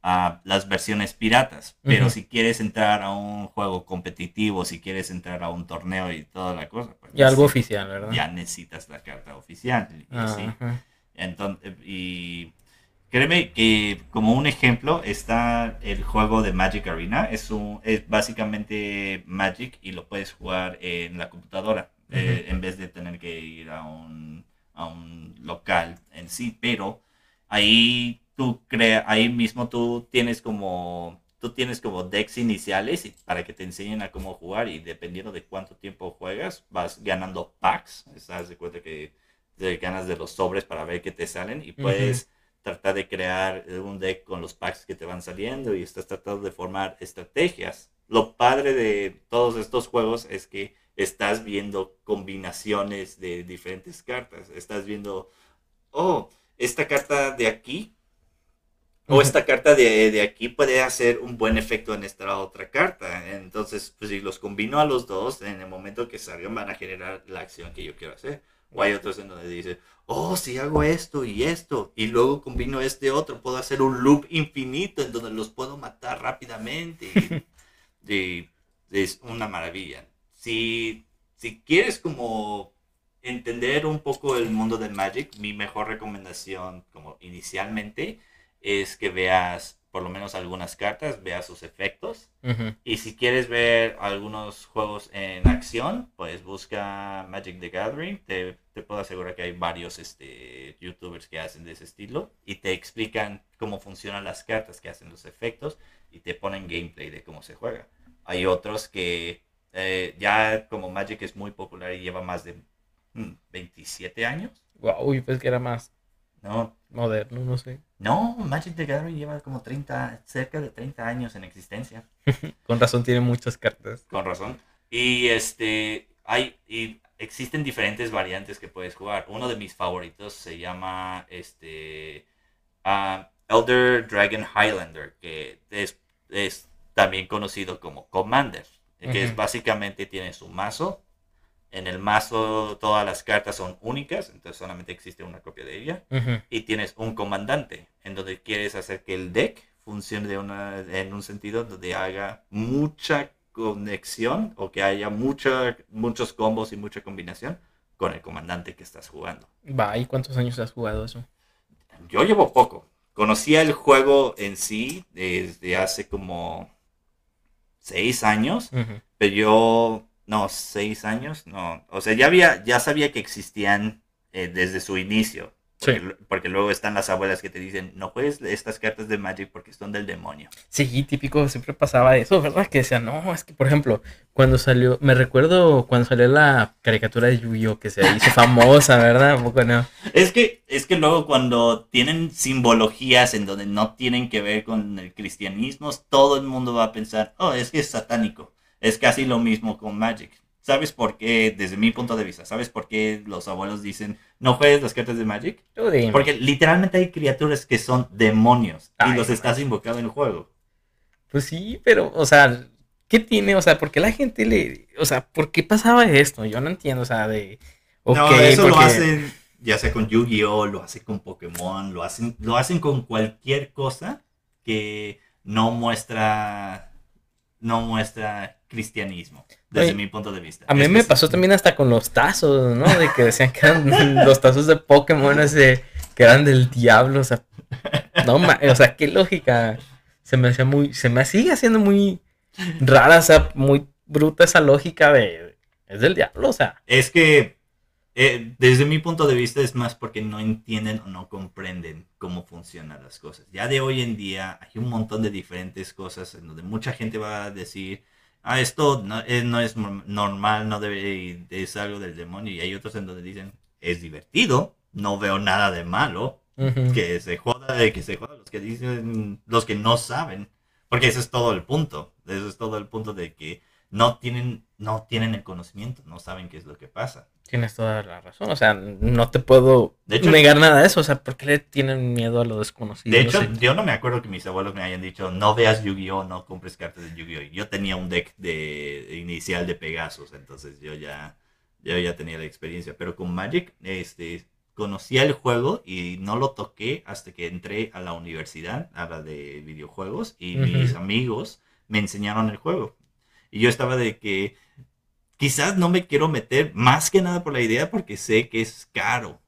a las versiones piratas. Pero si quieres entrar a un juego competitivo, si quieres entrar a un torneo y toda la cosa, pues y algo oficial, ¿verdad? Ya necesitas la carta oficial. Y, Entonces, y créeme que como un ejemplo está el juego de Magic Arena. Es, un, es básicamente Magic y lo puedes jugar en la computadora eh, en vez de tener que ir a un, a un local en sí. Pero ahí tú crea, ahí mismo tú tienes como tú tienes como decks iniciales y para que te enseñen a cómo jugar y dependiendo de cuánto tiempo juegas vas ganando packs, estás de cuenta que te ganas de los sobres para ver qué te salen y puedes tratar de crear un deck con los packs que te van saliendo y estás tratando de formar estrategias. Lo padre de todos estos juegos es que estás viendo combinaciones de diferentes cartas. Estás viendo, oh, esta carta de aquí o esta carta de, de, aquí puede hacer un buen efecto en esta otra carta. Entonces, pues si los combino a los dos, en el momento que salgan van a generar la acción que yo quiero hacer. O hay otros en donde dice, oh, si hago esto y esto, y luego combino este otro, puedo hacer un loop infinito en donde los puedo matar rápidamente. y, es una maravilla. Si, si quieres como entender un poco el mundo de Magic, mi mejor recomendación como inicialmente es que veas por lo menos algunas cartas, veas sus efectos. Y si quieres ver algunos juegos en acción, pues busca Magic the Gathering. Te, te, puedo asegurar que hay varios este, youtubers que hacen de ese estilo y te explican cómo funcionan las cartas, que hacen los efectos y te ponen gameplay de cómo se juega. Hay otros que eh, ya como Magic es muy popular y lleva más de 27 mm, años. Wow, pues que era más no. Moderno, no sé. No, Magic the Gathering lleva como 30, cerca de 30 años en existencia. Con razón tiene muchas cartas. Con razón. Y este, hay, y existen diferentes variantes que puedes jugar. Uno de mis favoritos se llama, este, uh, Elder Dragon Highlander, que es, es también conocido como Commander, que es básicamente tiene su mazo, en el mazo todas las cartas son únicas, entonces solamente existe una copia de ella. Y tienes un comandante, en donde quieres hacer que el deck funcione de una, en un sentido donde haga mucha conexión o que haya mucha, muchos combos y mucha combinación con el comandante que estás jugando. Va, ¿y cuántos años has jugado eso? Yo llevo poco. Conocía el juego en sí desde hace como seis años, pero yo no, seis años, no. O sea, ya había, ya sabía que existían eh, desde su inicio. Porque, luego están las abuelas que te dicen, no juegues estas cartas de Magic porque son del demonio. Sí, típico, siempre pasaba eso, ¿verdad? Que decían, no, es que, por ejemplo, cuando salió, me recuerdo cuando salió la caricatura de Yu-Gi-Oh! que se hizo famosa, ¿verdad? poco no? Es que, es que luego cuando tienen simbologías en donde no tienen que ver con el cristianismo, todo el mundo va a pensar, oh, es que es satánico. Es casi lo mismo con Magic. ¿Sabes por qué, desde mi punto de vista, sabes por qué los abuelos dicen no juegues las cartas de Magic? Porque literalmente hay criaturas que son demonios y los estás invocando en el juego. Pues sí, pero, o sea, ¿qué tiene? O sea, ¿por qué la gente le. O sea, ¿por qué pasaba esto? Yo no entiendo, o sea, de. no, eso lo hacen ya sea con Yu-Gi-Oh, lo hacen con Pokémon, lo hacen, lo hacen con cualquier cosa que no muestra. No muestra cristianismo, desde mi punto de vista. A mí me pasó también hasta con los tazos, ¿no? De que decían que eran los tazos de Pokémon ese, que eran del diablo, o sea, no, o sea, qué lógica. Se me hacía muy, se me sigue haciendo muy rara, o sea, muy bruta esa lógica de, es del diablo, o sea. Es que eh, desde mi punto de vista es más porque no entienden o no comprenden cómo funcionan las cosas. Ya de hoy en día hay un montón de diferentes cosas en donde mucha gente va a decir, ah, esto no, es, no es normal, no debe, es algo del demonio. Y hay otros en donde dicen, es divertido, no veo nada de malo, que se joda, de que se joda los que dicen, los que no saben. Porque ese es todo el punto. Eso es todo el punto de que no tienen, no tienen el conocimiento, no saben qué es lo que pasa. Tienes toda la razón, o sea, no te puedo negar nada de eso, o sea, ¿por qué le tienen miedo a lo desconocido? De hecho, yo no me acuerdo que mis abuelos me hayan dicho, no veas Yu-Gi-Oh, no compres cartas de Yu-Gi-Oh. Yo tenía un deck de inicial de Pegasus, entonces yo ya, yo ya tenía la experiencia, pero con Magic, este, conocía el juego y no lo toqué hasta que entré a la universidad, a la de videojuegos, y mis amigos me enseñaron el juego. Y yo estaba de que quizás no me quiero meter más que nada por la idea porque sé que es caro.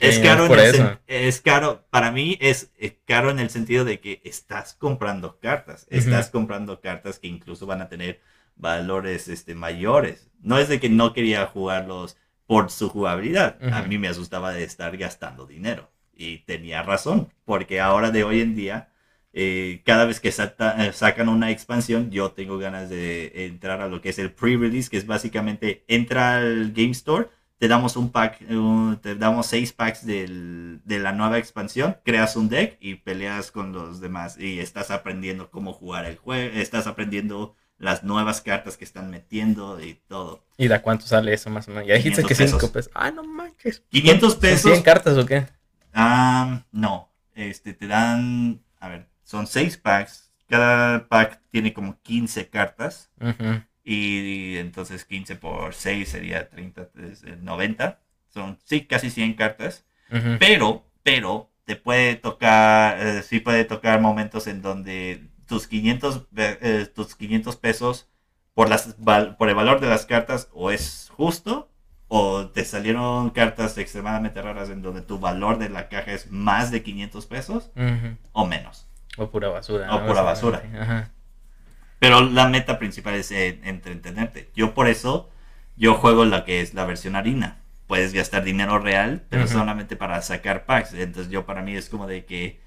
es caro en el es caro para mí es, caro en el sentido de que estás comprando cartas estás comprando cartas que incluso van a tener valores este mayores. No es de que no quería jugarlos por su jugabilidad. A mí me asustaba de estar gastando dinero y tenía razón porque ahora de hoy en día eh, cada vez que eh, sacan una expansión, yo tengo ganas de entrar a lo que es el pre-release, que es básicamente entra al Game Store, te damos un pack, te damos seis packs del, de la nueva expansión, creas un deck y peleas con los demás y estás aprendiendo cómo jugar el juego, estás aprendiendo las nuevas cartas que están metiendo y todo. ¿Y de cuánto sale eso más o menos? Ya dijiste que 5 pesos. Ay, no manches. 500 pesos. ¿100 cartas o qué? Ah, no. Este, te dan, a ver, son 6 packs. Cada pack tiene como 15 cartas. y, entonces 15 por 6 sería 30, 90. Son, sí, casi 100 cartas. Pero, pero, te puede tocar, eh, sí puede tocar momentos en donde tus 500, eh, tus 500 pesos por, las, por el valor de las cartas o es justo o te salieron cartas extremadamente raras en donde tu valor de la caja es más de 500 pesos o menos. O pura basura. O pura basura. Pero la meta principal es eh, entretenerte. Yo por eso, yo juego la que es la versión harina. Puedes gastar dinero real, pero solamente para sacar packs. Entonces yo para mí es como de que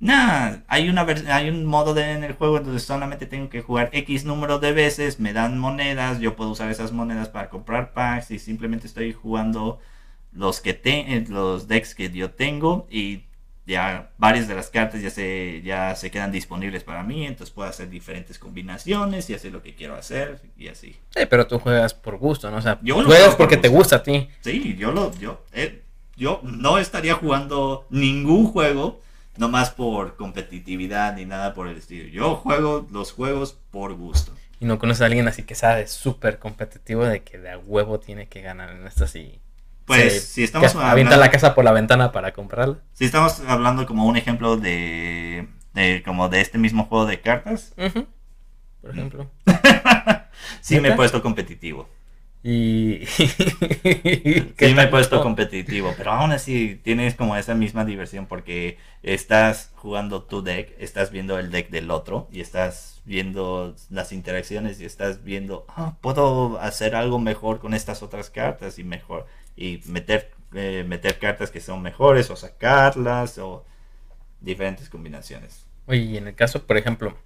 Nah, hay, una hay un modo de, en el juego donde solamente tengo que jugar X número de veces, me dan monedas, yo puedo usar esas monedas para comprar packs y simplemente estoy jugando los, que te, los decks que yo tengo y ya varias de las cartas ya se, ya se quedan disponibles para mí, entonces puedo hacer diferentes combinaciones y hacer lo que quiero hacer y así. Sí, pero tú juegas por gusto, ¿no? O sea, yo juegas porque te gusta a ti. Sí, yo lo, yo, eh, yo no estaría jugando ningún juego no más por competitividad ni nada por el estilo. Yo juego los juegos por gusto. Y no conoces a alguien así que sabe súper competitivo de que de a huevo tiene que ganar en esta así. Pues si estamos hablando, avienta la casa por la ventana para comprarla. Si estamos hablando como un ejemplo de, de como de este mismo juego de cartas. Por ejemplo. sí me he puesto competitivo. Y. sí, me he puesto competitivo, pero aún así tienes como esa misma diversión porque estás jugando tu deck, estás viendo el deck del otro y estás viendo las interacciones y estás viendo, ah, puedo hacer algo mejor con estas otras cartas y mejor, y meter, eh, meter cartas que son mejores o sacarlas o diferentes combinaciones. Oye, y en el caso, por ejemplo,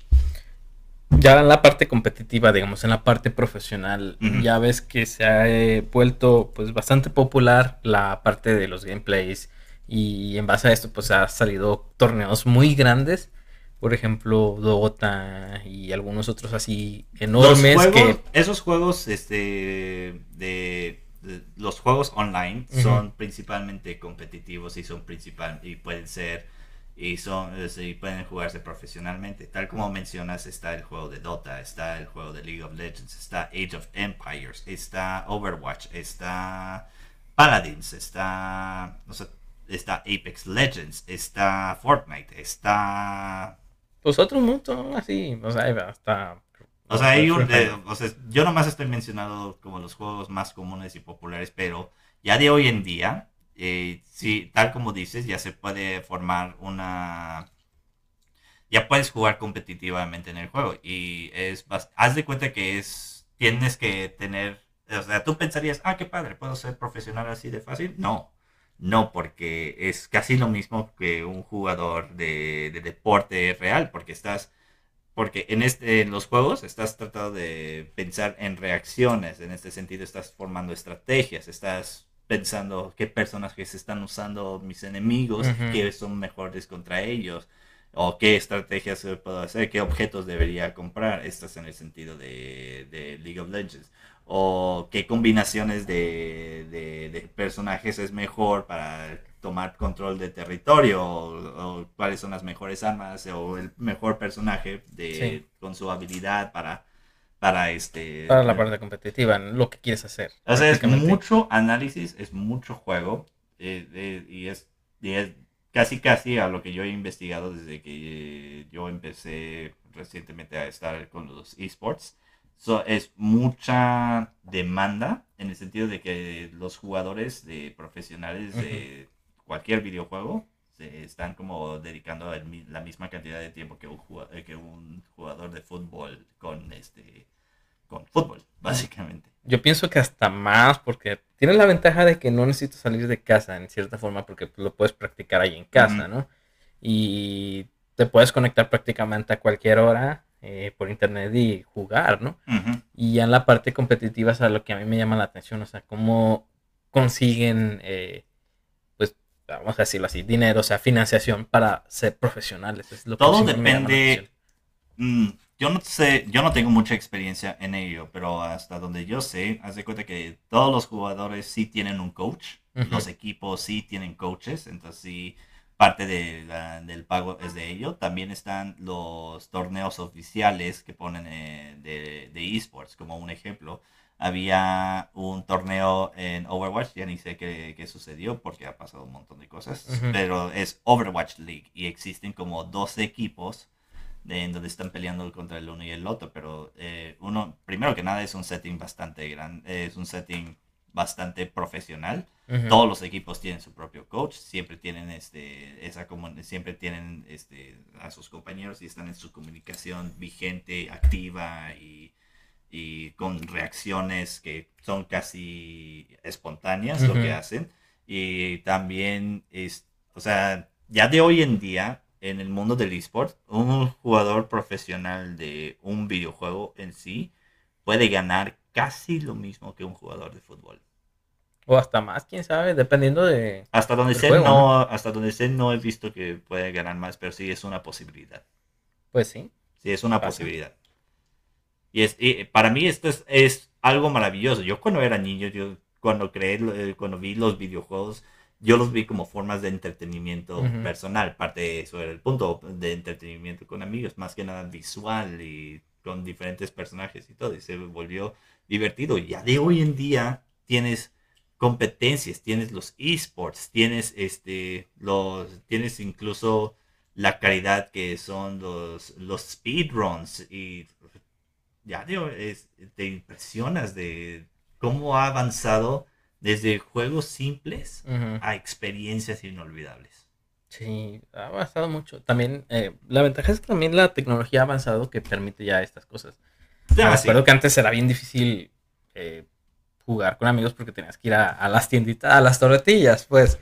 ya en la parte competitiva, digamos, en la parte profesional, ya ves que se ha eh, vuelto pues bastante popular la parte de los gameplays y en base a esto pues ha salido torneos muy grandes, por ejemplo Dota y algunos otros así enormes que esos juegos este de, los juegos online son principalmente competitivos y son principal y pueden ser y, son, y pueden jugarse profesionalmente. Tal como mencionas, está el juego de Dota, está el juego de League of Legends, está Age of Empires, está Overwatch, está Paladins, está, no sé, está Apex Legends, está Fortnite, está... Pues otro mundo así, o sea, hasta... O sea, hay un, eh, o sea, yo nomás estoy mencionando como los juegos más comunes y populares, pero ya de hoy en día eh, sí, tal como dices, ya se puede formar una... Ya puedes jugar competitivamente en el juego y es... Haz de cuenta que es... Tienes que tener... O sea, tú pensarías, ah, qué padre, ¿puedo ser profesional así de fácil? No, no, porque es casi lo mismo que un jugador de, deporte real, porque estás porque en, este, en los juegos estás tratando de pensar en reacciones, en este sentido estás formando estrategias, estás pensando qué personajes están usando mis enemigos, qué son mejores contra ellos, o qué estrategias puedo hacer, qué objetos debería comprar. Estás en el sentido de, League of Legends. O qué combinaciones de, personajes es mejor para tomar control de territorio, o, cuáles son las mejores armas, o el mejor personaje de, con su habilidad para para este para la parte competitiva lo que quieres hacer o sea es mucho análisis es mucho juego eh, eh, y, es, casi casi a lo que yo he investigado desde que yo empecé recientemente a estar con los esports. Es mucha demanda en el sentido de que los jugadores de profesionales de cualquier videojuego se están como dedicando la misma cantidad de tiempo que un, jugador, que un jugador de fútbol con este con fútbol, básicamente. Yo pienso que hasta más, porque tienes la ventaja de que no necesitas salir de casa en cierta forma, porque lo puedes practicar ahí en casa, ¿no? Y te puedes conectar prácticamente a cualquier hora eh, por internet y jugar, ¿no? Y ya en la parte competitiva es a lo que a mí me llama la atención, o sea, cómo consiguen, eh, vamos a decirlo así, dinero, o sea, financiación para ser profesionales. Es lo Todo depende. mm, yo no sé, yo no tengo mucha experiencia en ello, pero hasta donde yo sé, haz de cuenta que todos los jugadores sí tienen un coach, los equipos sí tienen coaches, entonces sí, parte de la- del pago es de ello. También están los torneos oficiales que ponen eh, de, de esports, como un ejemplo. Había un torneo en Overwatch, ya ni sé qué, qué sucedió porque ha pasado un montón de cosas, pero es Overwatch League y existen como 12 equipos de, en donde están peleando contra el uno y el otro, pero eh, uno, primero que nada, es un setting bastante grande, es un setting bastante profesional. Todos los equipos tienen su propio coach, siempre tienen este, esa siempre tienen este, a sus compañeros y están en su comunicación vigente, activa y, y con reacciones que son casi espontáneas lo Ujú. que hacen. Y también es, o sea, ya de hoy en día, en el mundo del eSport, un jugador profesional de un videojuego en sí puede ganar casi lo mismo que un jugador de fútbol. O hasta más, quién sabe, dependiendo de... Hasta donde sé, juego, no, hasta donde sé, no he visto que puede ganar más, pero sí es una posibilidad. Pues sí. Sí, es una Pasa. posibilidad. Y, es, y para mí esto es, es algo maravilloso. Yo cuando era niño, yo cuando creé, eh, cuando vi los videojuegos, yo los vi como formas de entretenimiento personal. Parte de eso era el punto de entretenimiento con amigos, más que nada visual y con diferentes personajes y todo. Y se volvió divertido. Ya de hoy en día tienes competencias, tienes los esports, tienes este, los, tienes incluso la calidad que son los, los speedruns y ya digo, es- te impresionas de cómo ha avanzado desde juegos simples a experiencias inolvidables. Sí, ha avanzado mucho. También, eh, la ventaja es que también la tecnología ha avanzado que permite ya estas cosas. Me Ah, sí. acuerdo que antes era bien difícil eh, jugar con amigos porque tenías que ir a, a las tienditas, a las tortillas, pues,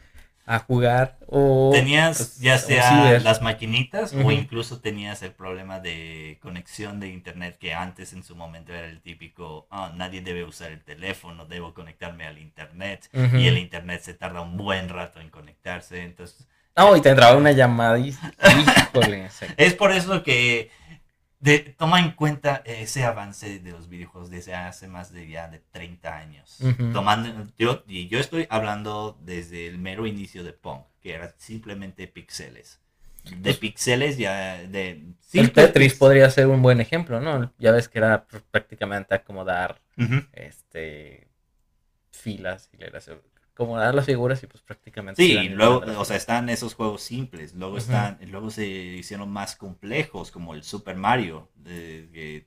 a jugar o... Tenías pues, ya sea las maquinitas o incluso tenías el problema de conexión de internet que antes en su momento era el típico, "Ah, nadie debe usar el teléfono, debo conectarme al internet y el internet se tarda un buen rato en conectarse, entonces No, y te entraba una llamada y... Híjole, sí. Es por eso que de, toma en cuenta ese avance de los videojuegos desde hace más de ya de 30 años. Tomando, yo, y yo estoy hablando desde el mero inicio de Pong, que era simplemente píxeles. De píxeles ya de... El Tetris podría ser un buen ejemplo, ¿no? Ya ves que era pr- prácticamente acomodar Ujú. este filas, hileras, acomodar las figuras y pues prácticamente Sí, y luego, o sea, están esos juegos simples, luego están, luego se hicieron más complejos, como el Super Mario, de,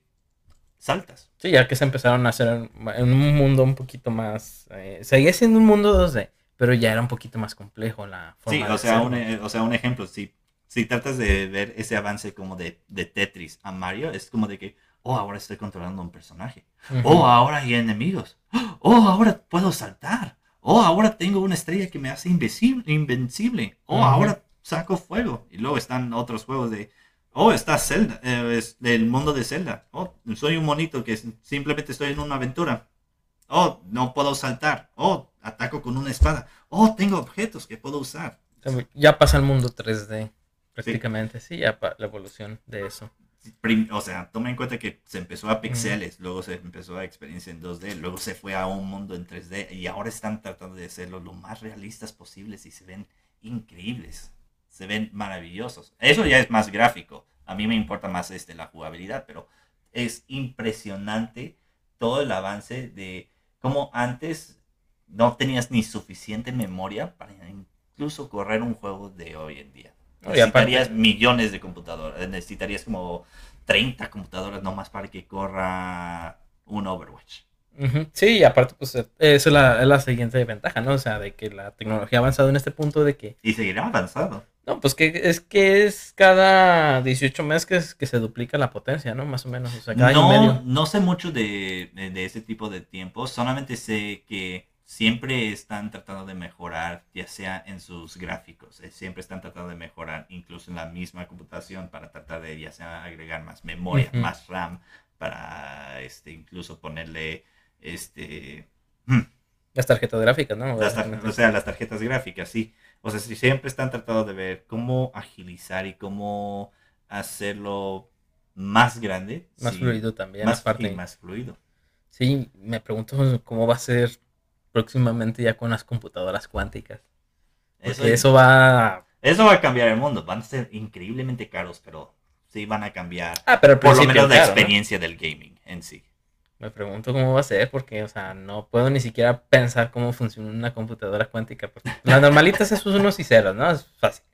saltas. Sí, ya que se empezaron a hacer en, un mundo un poquito más... eh, seguía siendo un mundo 2D, pero ya era un poquito más complejo la forma Sí, de o sea, un, eh, o sea, un ejemplo, si, si tratas de ver ese avance como de, de Tetris a Mario, es como de que, oh, ahora estoy controlando un personaje. Oh, ahora hay enemigos. Oh, ahora puedo saltar. Oh, ahora tengo una estrella que me hace invisible, invencible. Oh, ahora saco fuego. Y luego están otros juegos de, oh, está Zelda, eh, es del mundo de Zelda. Oh, soy un monito que simplemente estoy en una aventura. Oh, no puedo saltar. Oh, ataco con una espada. Oh, tengo objetos que puedo usar. Ya pasa el mundo 3D, prácticamente, sí, ya pa- la evolución de eso. O sea, toma en cuenta que se empezó a pixeles, luego se empezó a experiencia en 2D, luego se fue a un mundo en 3D y ahora están tratando de hacerlo lo más realistas posibles y se ven increíbles, se ven maravillosos. Eso ya es más gráfico, a mí me importa más este, la jugabilidad, pero es impresionante todo el avance de cómo antes no tenías ni suficiente memoria para incluso correr un juego de hoy en día. Aparte- Necesitarías millones de computadoras, necesitarías como 30 computadoras nomás para que corra un Overwatch. Sí, y aparte, pues eh, eso es la, es la siguiente ventaja, ¿no? O sea, de que la tecnología ha avanzado en este punto de que, Y seguirá avanzando. no, pues que es que es cada 18 meses que, es- que se duplica la potencia, ¿no? Más o menos, o sea, cada año No, medio. no sé mucho de, de- de ese tipo de tiempos, solamente sé que siempre están tratando de mejorar, ya sea en sus gráficos, eh, siempre están tratando de mejorar incluso en la misma computación para tratar de ya sea agregar más memoria, más RAM, para este incluso ponerle este... Las tarjetas gráficas, ¿no? Las tar- o sea, las tarjetas gráficas, sí. O sea, si siempre están tratando de ver cómo agilizar y cómo hacerlo más grande. más sí, fluido también, Más, aparte. y más fluido. Sí, me pregunto cómo va a ser próximamente ya con las computadoras cuánticas. Eso, eso, va... eso va a cambiar el mundo. Van a ser increíblemente caros, pero sí van a cambiar Ah, pero por lo menos la experiencia del gaming en sí. Me pregunto cómo va a ser porque, o sea, no puedo ni siquiera pensar cómo funciona una computadora cuántica. Las normalitas es unos y ceros, ¿no? Es fácil.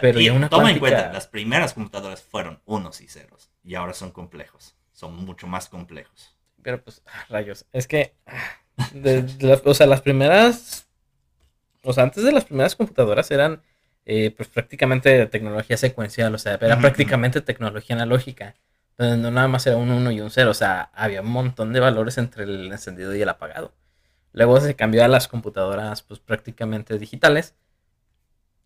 Pero y una toma en cuántica- cuenta, las primeras computadoras fueron unos y ceros y ahora son complejos. Son mucho más complejos. Pero pues, ah, rayos. Es que, ah, de- de las- o sea, las primeras, o sea, antes de las primeras computadoras eran, eh, pues prácticamente tecnología secuencial, o sea, era prácticamente tecnología analógica, donde no nada más era un 1 y un 0, o sea, había un montón de valores entre el encendido y el apagado. Luego se cambió a las computadoras, pues prácticamente digitales,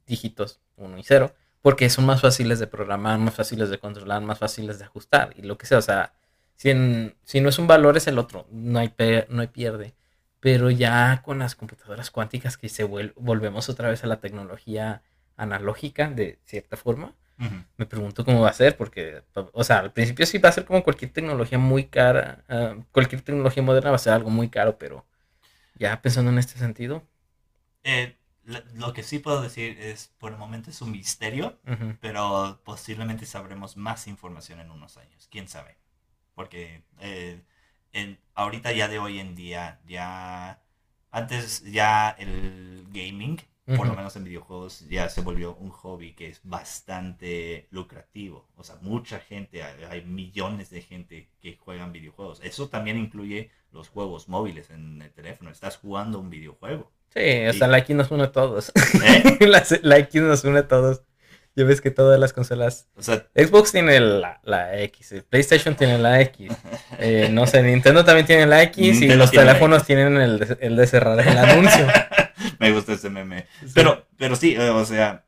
dígitos 1 y 0, porque son más fáciles de programar, más fáciles de controlar, más fáciles de ajustar y lo que sea, o sea, si, en- si no es un valor es el otro, no hay, no hay pierde. Pero ya con las computadoras cuánticas que se vuel- volvemos otra vez a la tecnología analógica de cierta forma, Ujú. me pregunto cómo va a ser, porque, o sea, al principio sí va a ser como cualquier tecnología muy cara, ah, cualquier tecnología moderna va a ser algo muy caro, pero ya pensando en este sentido, Eh, lo, que sí puedo decir es, por el momento es un misterio, ujú, pero posiblemente sabremos más información en unos años. ¿Quién sabe? Porque eh, en- ahorita ya de hoy en día, ya antes ya el gaming, por lo menos en videojuegos, ya se volvió un hobby que es bastante lucrativo. O sea, mucha gente, hay, millones de gente que juegan videojuegos. Eso también incluye los juegos móviles en el teléfono. Estás jugando un videojuego. sí, o Sí. sea, la X nos une a todos. ¿eh? la, la X nos une a todos. Ya ves que todas las consolas O sea, Xbox tiene la, la X, el PlayStation tiene la X, eh, no sé, Nintendo también tiene la X y los tiene teléfonos tienen el, de- el de cerrar el anuncio. me gusta ese meme. Pero, pero sí, eh, o sea,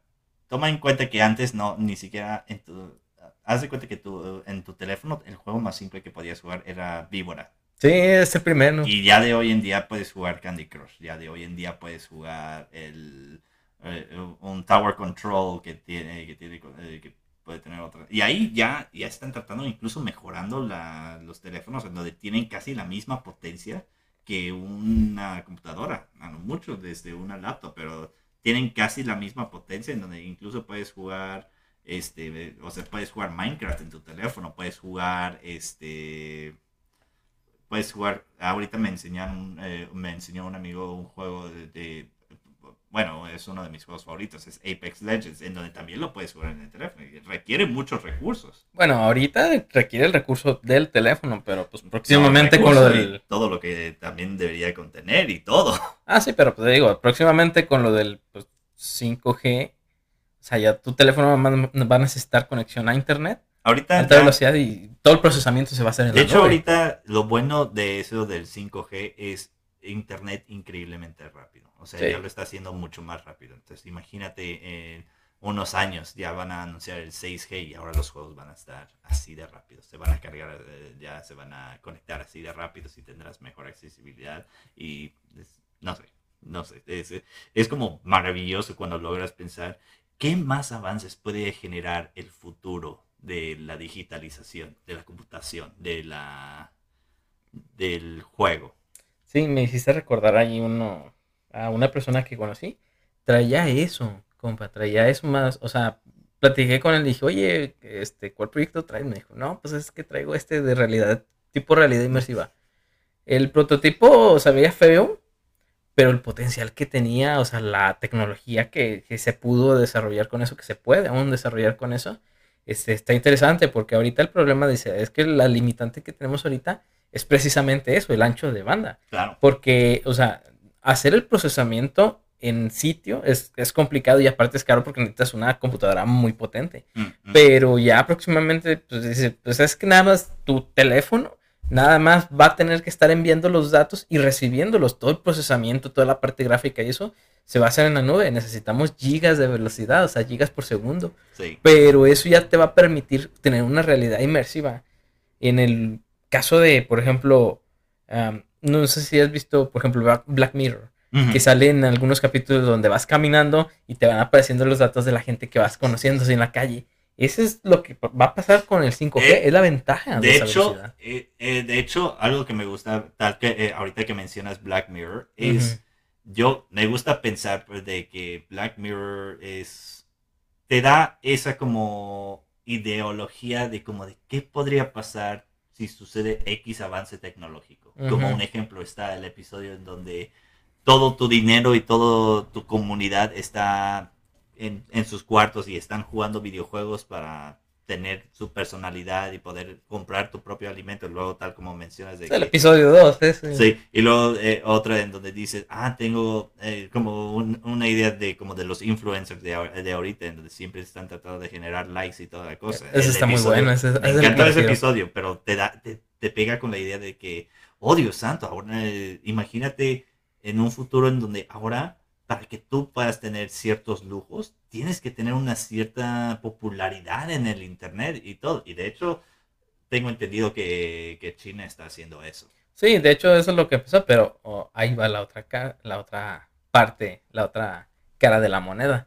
toma en cuenta que antes no, ni siquiera en tu... Haz de cuenta que tu, en tu teléfono el juego más simple que podías jugar era Víbora. Sí, es el primero. Y ya de hoy en día puedes jugar Candy Crush. Ya de hoy en día puedes jugar el, eh, un Tower Control que tiene, que tiene, eh, que puede tener otra. Y ahí ya, ya están tratando incluso mejorando la- los teléfonos en donde tienen casi la misma potencia que una computadora. A mucho desde una laptop, pero tienen casi la misma potencia en donde incluso puedes jugar este o sea puedes jugar Minecraft en tu teléfono puedes jugar este puedes jugar ahorita me enseñaron eh, me enseñó un amigo un juego de- bueno es uno de mis juegos favoritos es Apex Legends en donde también lo puedes jugar en el teléfono y requiere muchos recursos Bueno, ahorita requiere el recurso del teléfono, pero pues próximamente No, con lo del... todo lo que también debería contener y todo Ah, sí, pero pues te digo, próximamente con lo del pues, 5G, o sea, ya tu teléfono va va a necesitar conexión a internet, ahorita alta ya- velocidad y todo el procesamiento se va a hacer en De la hecho, nube. ahorita lo bueno de eso del 5G es internet increíblemente rápido. O sea, Sí. ya lo está haciendo mucho más rápido. Entonces, imagínate en unos años ya van a anunciar el 6G y ahora los juegos van a estar así de rápido. Se van a cargar, eh, ya se van a conectar así de rápido y tendrás mejor accesibilidad. Y es- no sé, no sé. Es, es como maravilloso cuando logras pensar qué más avances puede generar el futuro de la digitalización, de la computación, de la del juego. Sí, me hiciste recordar ahí uno, a una persona que conocí, traía eso, compa, traía eso más, o sea, platiqué con él, dije, oye, este, ¿cuál proyecto traes? Me dijo, no, pues es que traigo este de realidad, tipo realidad inmersiva. El prototipo se veía feo, pero el potencial que tenía, o sea, la tecnología que, que se pudo desarrollar con eso, que se puede aún desarrollar con eso, este, está interesante, porque ahorita el problema dice, es que la limitante que tenemos ahorita es precisamente eso, el ancho de banda. Claro. Porque, o sea, hacer el procesamiento en sitio es, es complicado y aparte es caro porque necesitas una computadora muy potente. Mm, mm. Pero ya próximamente, pues dice, pues es que nada más tu teléfono, nada más va a tener que estar enviando los datos y recibiéndolos. Todo el procesamiento, toda la parte gráfica y eso se va a hacer en la nube. Necesitamos gigas de velocidad, o sea, gigas por segundo. Sí. Pero eso ya te va a permitir tener una realidad inmersiva. En el caso de, por ejemplo, am, no sé si has visto, por ejemplo, Black- Mirror, que sale en algunos capítulos donde vas caminando y te van apareciendo los datos de la gente que vas conociendo así en la calle. Eso es lo que va a pasar con el 5G, Eh, es la ventaja de, hecho, eh, eh, de hecho, algo que me gusta, tal que ahorita que mencionas Black Mirror, es, yo me gusta pensar pues, de que Black Mirror es, te da esa como ideología de como de qué podría pasar si sucede X avance tecnológico. Como un ejemplo está el episodio en donde todo tu dinero y toda tu comunidad está en, en sus cuartos y están jugando videojuegos para tener su personalidad y poder comprar tu propio alimento. Luego, tal como mencionas, de Es el que- episodio 2, ese. Sí, y luego eh, otra en donde dices, ah, tengo eh, como un- una idea de como de los influencers de, de ahorita, en donde siempre están tratando de generar likes y toda la cosa. Ese El está muy episodio- bueno, ese- ese me es el encantó ese episodio, pero te, da, te, te pega con la idea de que, oh Dios santo, ahora eh, imagínate en un futuro en donde ahora, para que tú puedas tener ciertos lujos, tienes que tener una cierta popularidad en el Internet y todo. Y de hecho, tengo entendido que, que China está haciendo eso. Sí, de hecho eso es lo que empezó, pero oh, ahí va la otra, la otra parte, la otra cara de la moneda.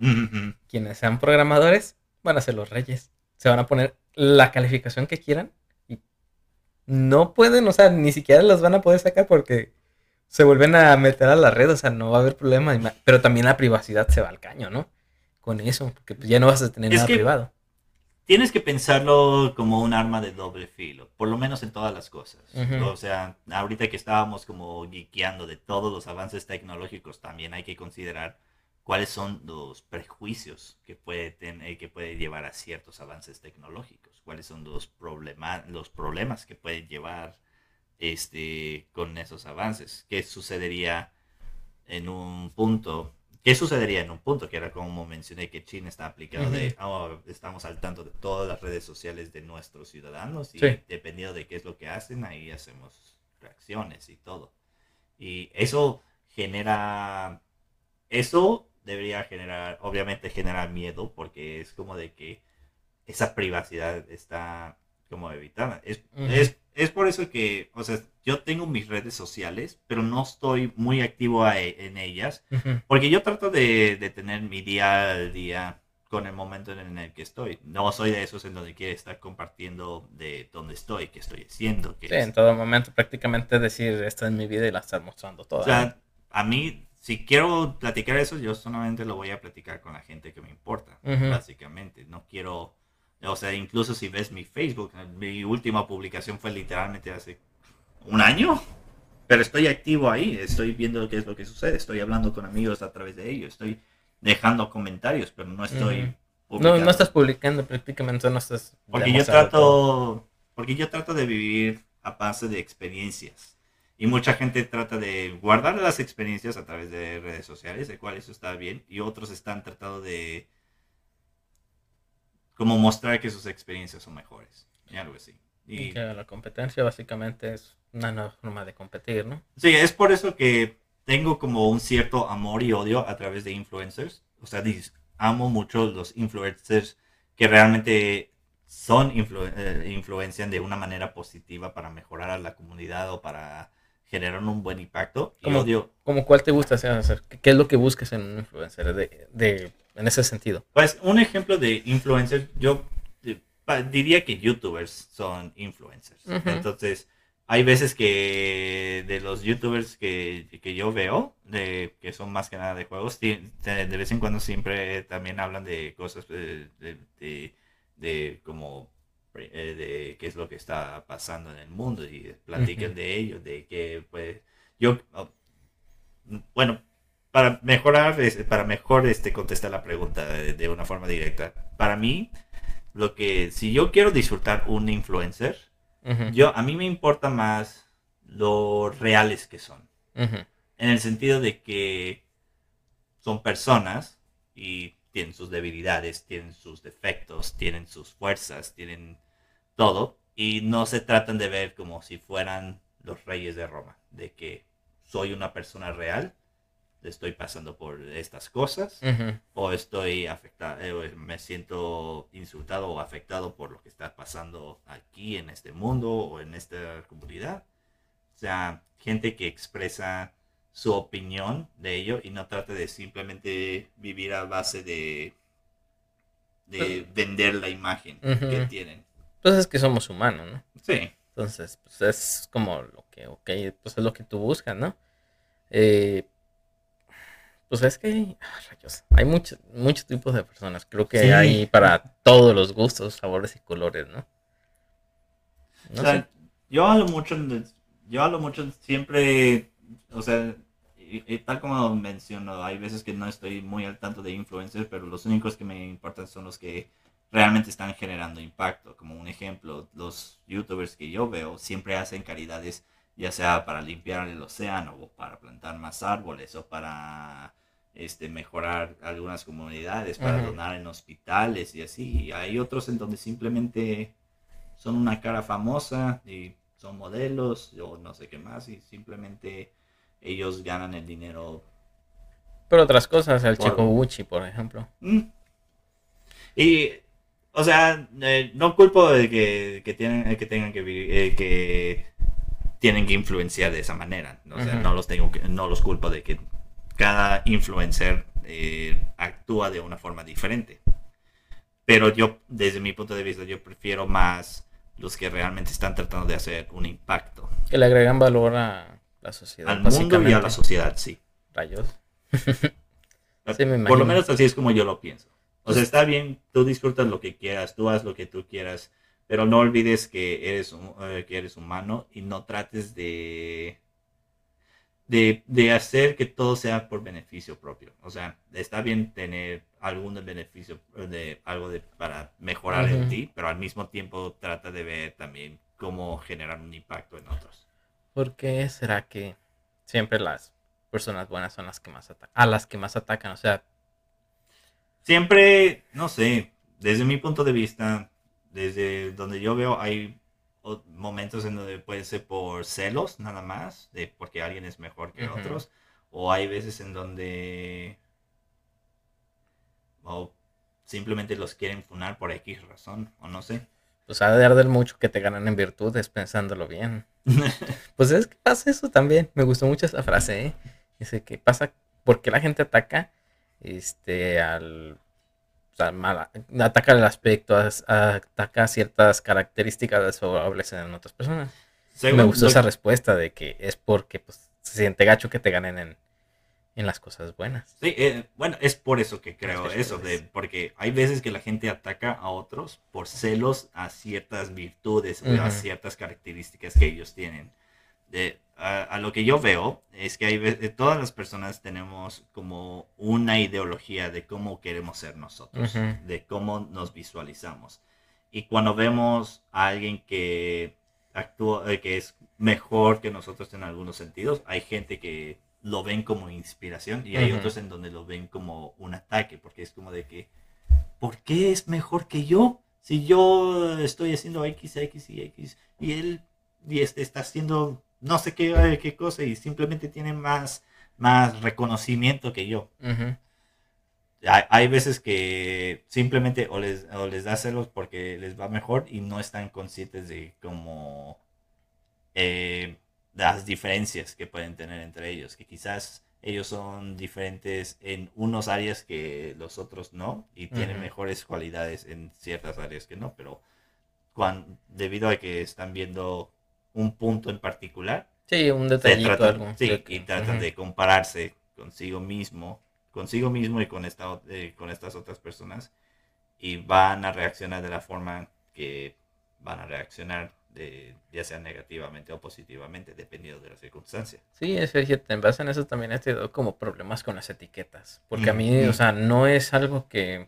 Quienes sean programadores van a ser los reyes. Se van a poner la calificación que quieran no pueden, o sea, ni siquiera los van a poder sacar porque se vuelven a meter a la red, o sea, no va a haber problema. Pero también la privacidad se va al caño, ¿no? Con eso, porque pues ya no vas a tener Es nada privado. Tienes que pensarlo como un arma de doble filo, por lo menos en todas las cosas. O sea, ahorita que estábamos como geekeando de todos los avances tecnológicos, también hay que considerar cuáles son los prejuicios que puede, tener, que puede llevar a ciertos avances tecnológicos, cuáles son los, problema, los problemas que pueden llevar este, con esos avances, qué sucedería en un punto ¿Qué sucedería en un punto? Que era como mencioné que China está aplicado de, oh, estamos al tanto de todas las redes sociales de nuestros ciudadanos y Sí. dependiendo de qué es lo que hacen, ahí hacemos reacciones y todo. Y eso genera, eso debería generar, obviamente genera miedo porque es como de que esa privacidad está como evitada. Es, es, es por eso que, o sea, yo tengo mis redes sociales, pero no estoy muy activo a- en ellas porque yo trato de, de tener mi día al día con el momento en el que estoy. No soy de esos en donde quiero estar compartiendo de dónde estoy, qué estoy haciendo. Qué Sí, en todo momento prácticamente decir, esta es mi vida y la estás mostrando toda. O sea, a mí, si quiero platicar eso, yo solamente lo voy a platicar con la gente que me importa, básicamente. No quiero, o sea, incluso si ves mi Facebook, mi última publicación fue literalmente hace un año. Pero estoy activo ahí, estoy viendo qué es lo que sucede, estoy hablando con amigos a través de ello, estoy dejando comentarios, pero no estoy no, publicando. no estás publicando, prácticamente no estás... Porque yo trato, porque yo trato de vivir a base de experiencias. Y mucha gente trata de guardar las experiencias a través de redes sociales, el cual eso está bien. Y otros están tratando de como mostrar que sus experiencias son mejores. Y algo así. Y Y que la competencia básicamente es una nueva forma de competir, ¿no? sí, es por eso que tengo como un cierto amor y odio a través de influencers. O sea, amo mucho los influencers que realmente son influ- eh, influencian de una manera positiva para mejorar a la comunidad o para generar un buen impacto. Y Como- odio, Como cuál te gusta hacer, hacer? ¿Qué es lo que buscas en un influencer de, de, en ese sentido? pues un ejemplo de influencers, yo eh, diría que youtubers son influencers. Entonces, hay veces que de los youtubers que, que yo veo, de, que son más que nada de juegos, de, de vez en cuando siempre también hablan de cosas eh, de, de, de como eh, de qué es lo que está pasando en el mundo y platican Ujú. de ello, de que pues yo oh, bueno, para mejorar, para mejor este contestar la pregunta de, de una forma directa. Para mí, lo que si yo quiero disfrutar un influencer, yo a mí me importa más lo reales que son, en el sentido de que son personas y tienen sus debilidades, tienen sus defectos, tienen sus fuerzas, tienen todo y no se tratan de ver como si fueran los reyes de Roma, de que soy una persona real, estoy pasando por estas cosas o estoy afectado, eh, me siento insultado o afectado por lo que está pasando aquí en este mundo o en esta comunidad, O sea, gente que expresa su opinión de ello y no trata de simplemente vivir a base de, de vender la imagen que tienen. Pues es que somos humanos, ¿no? Sí. Entonces, pues es como lo que, ok, pues es lo que tú buscas, ¿no? Eh, pues es que ah, hay muchos muchos tipos de personas. Creo que hay para todos los gustos, sabores y colores, ¿no? o sea, yo hablo mucho, yo hablo mucho siempre, o sea, y, tal como menciono, hay veces que no estoy muy al tanto de influencers, pero los únicos que me importan son los que realmente están generando impacto. Como un ejemplo, los youtubers que yo veo siempre hacen caridades, ya sea para limpiar el océano o para plantar más árboles o para este, mejorar algunas comunidades, para donar en hospitales y así. hay otros en donde simplemente son una cara famosa y son modelos o no sé qué más y simplemente ellos ganan el dinero. Pero otras cosas, el chico Gucci, por ejemplo. Mm. Y, o sea, eh, no culpo de que, tienen, que tengan que eh, que tienen que influenciar de esa manera. O sea, no los tengo que, no los culpo de que cada influencer eh, actúa de una forma diferente. Pero yo, desde mi punto de vista, yo prefiero más los que realmente están tratando de hacer un impacto. Que le agregan valor a la sociedad. Al mundo y a la sociedad, sí. Rayos. Por lo menos así es como yo lo pienso. O sea, está bien, tú disfrutas lo que quieras, tú haz lo que tú quieras, pero no olvides que eres, eh, que eres humano y no trates de, de, hacer que todo sea por beneficio propio. O sea, está bien tener algún beneficio de algo de, para mejorar en ti, pero al mismo tiempo trata de ver también cómo generar un impacto en otros. ¿Por qué será que siempre las personas buenas son las que más atacan? A las que más atacan, o sea. Siempre, no sé, desde mi punto de vista, desde donde yo veo, hay momentos en donde puede ser por celos nada más, de porque alguien es mejor que otros, o hay veces en donde o simplemente los quieren funar por X razón, o no sé. Pues ha de arder mucho que te ganan en virtudes pensándolo bien. pues es que pasa eso también. Me gustó mucho esa frase, ¿eh? Dice que pasa porque la gente ataca este al o sea, ataca el aspecto, ataca ciertas características desagradables en otras personas. Me gustó esa respuesta de que es porque pues, se siente gacho que te ganen en, en las cosas buenas. Sí, eh, bueno, es por eso que creo eso, de, porque hay veces que la gente ataca a otros por celos a ciertas virtudes o a ciertas características que ellos tienen. De, a, lo que yo veo es que hay todas las personas tenemos como una ideología de cómo queremos ser nosotros, de cómo nos visualizamos. Y cuando vemos a alguien que actúa, eh, que es mejor que nosotros en algunos sentidos, hay gente que lo ven como inspiración y hay otros en donde lo ven como un ataque, porque es como de que, ¿por qué es mejor que yo? Si yo estoy haciendo X, X y X y él y este está haciendo no sé qué, qué cosa y simplemente tiene más, más reconocimiento que yo. hay, veces que simplemente o les, o les da celos porque les va mejor y no están conscientes de cómo... Eh, las diferencias que pueden tener entre ellos, que quizás ellos son diferentes en unos áreas que los otros no y tienen mejores cualidades en ciertas áreas que no, pero cuando, debido a que están viendo un punto en particular, sí, un detallito, sí, y tratan de compararse consigo mismo, consigo mismo y con esta eh, con estas otras personas y van a reaccionar de la forma que van a reaccionar ya sea negativamente o positivamente, dependiendo de la circunstancia. Sí, es cierto, en base en eso también he tenido como problemas con las etiquetas, porque a mí, o sea, no es algo que...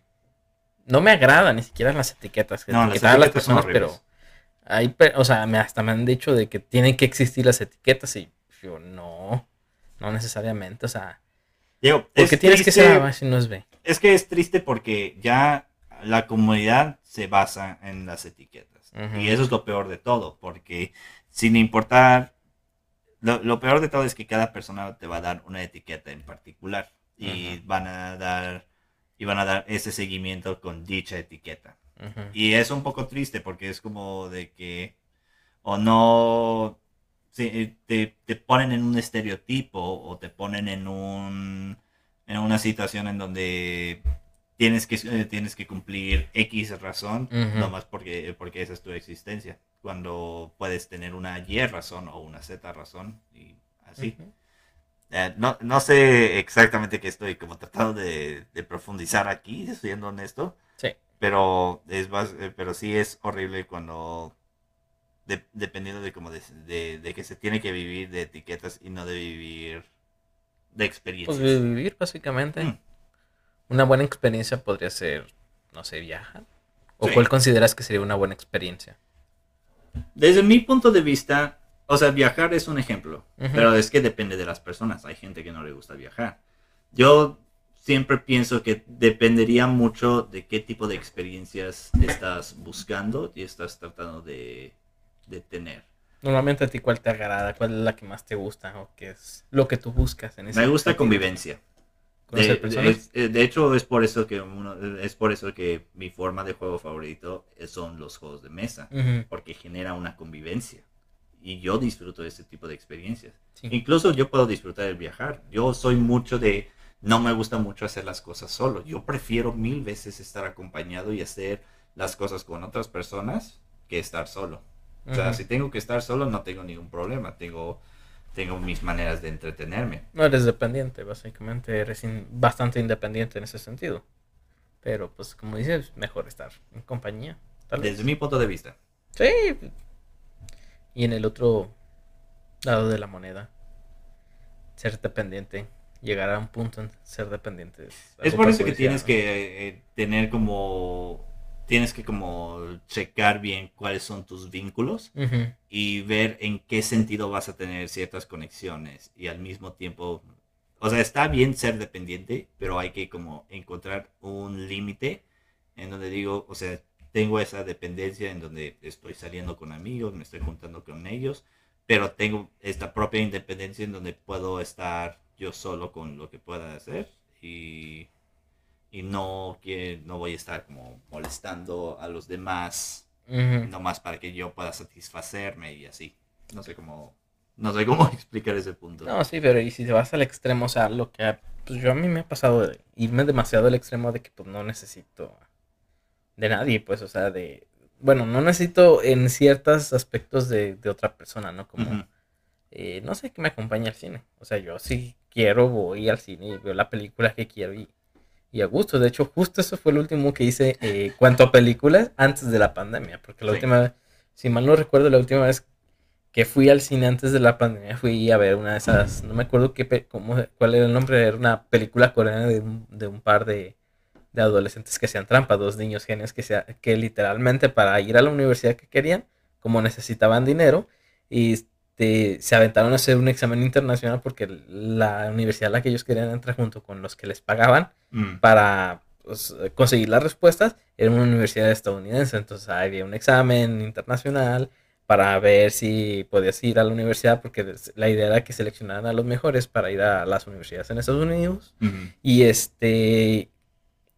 No me agrada ni siquiera las etiquetas, no, las, etiquetas las personas, pero hay, o sea, me, hasta me han dicho de que tienen que existir las etiquetas y yo no, no necesariamente, o sea... Digo, porque tienes que ser si no es B. Es que es triste porque ya la comunidad se basa en las etiquetas. Y eso es lo peor de todo, porque sin importar, lo, peor de todo es que cada persona te va a dar una etiqueta en particular y van a dar y van a dar ese seguimiento con dicha etiqueta. Y es un poco triste porque es como de que o no sí, te, te ponen en un estereotipo o te ponen en un en una situación en donde tienes que, eh, tienes que cumplir X razón, Ujú. nomás porque, porque esa es tu existencia. Cuando puedes tener una Y razón o una Z razón y así. Eh, no, no sé exactamente qué estoy como tratando de, de profundizar aquí, siendo honesto, Sí. Pero es más, eh, pero sí es horrible cuando de- dependiendo de cómo de, de- de que se tiene que vivir de etiquetas y no de vivir de experiencias. Pues vivir, básicamente. Mm. Una buena experiencia podría ser, no sé, viajar. ¿O Sí. cuál consideras que sería una buena experiencia? Desde mi punto de vista, o sea, viajar es un ejemplo, pero es que depende de las personas. Hay gente que no le gusta viajar. Yo siempre pienso que dependería mucho de qué tipo de experiencias estás buscando y estás tratando de, de tener. Normalmente a ti cuál te agrada, cuál es la que más te gusta o qué es lo que tú buscas en ese Me gusta convivencia. Conocer De, personas. de- de hecho, es por eso que uno- es por eso que mi forma de juego favorito son los juegos de mesa, porque genera una convivencia. Y yo disfruto de ese tipo de experiencias. sí. Incluso yo puedo disfrutar el viajar. Yo soy mucho de... No me gusta mucho hacer las cosas solo. Yo prefiero mil veces estar acompañado y hacer las cosas con otras personas que estar solo. O sea, si tengo que estar solo no tengo ningún problema. Tengo, tengo mis maneras de entretenerme. No eres dependiente, básicamente eres in- bastante independiente en ese sentido. Pero pues como dices, mejor estar en compañía. Tal vez. Desde mi punto de vista. Sí. Y en el otro lado de la moneda, ser dependiente. Llegar a un punto en ser dependiente. Es por eso que tienes ¿no? que eh, tener como... Tienes que como checar bien cuáles son tus vínculos y ver en qué sentido vas a tener ciertas conexiones y al mismo tiempo, o sea, está bien ser dependiente, pero hay que como encontrar un límite en donde digo, o sea, tengo esa dependencia en donde estoy saliendo con amigos, me estoy juntando con ellos, pero tengo esta propia independencia en donde puedo estar yo solo con lo que pueda hacer y, y no, que, no voy a estar como molestando a los demás ujú. nomás para que yo pueda satisfacerme y así. No sé cómo, no sé cómo explicar ese punto. No, sí, pero y si te vas al extremo, o sea, lo que pues yo a mí me ha pasado de irme demasiado al extremo de que pues no necesito de nadie, pues, o sea, de bueno, no necesito en ciertos aspectos de, de otra persona, ¿no? Como. Eh, no sé, que me acompañe al cine. O sea, yo si quiero voy al cine y veo la película que quiero y, y a gusto. De hecho, justo eso fue lo último que hice eh, cuanto a películas antes de la pandemia. Porque la Sí. última vez, si mal no recuerdo, la última vez que fui al cine antes de la pandemia fui a ver una de esas, no me acuerdo qué, cómo, cuál era el nombre, era una película coreana de un, de un par de, de adolescentes que hacían trampa, dos niños genios que, se, que literalmente para ir a la universidad que querían, como necesitaban dinero, y este, se aventaron a hacer un examen internacional porque la universidad a la que ellos querían entrar junto con los que les pagaban Mm. para pues, conseguir las respuestas era una universidad estadounidense. Entonces había un examen internacional para ver si podías ir a la universidad porque la idea era que seleccionaran a los mejores para ir a las universidades en Estados Unidos. Ujú. Y este.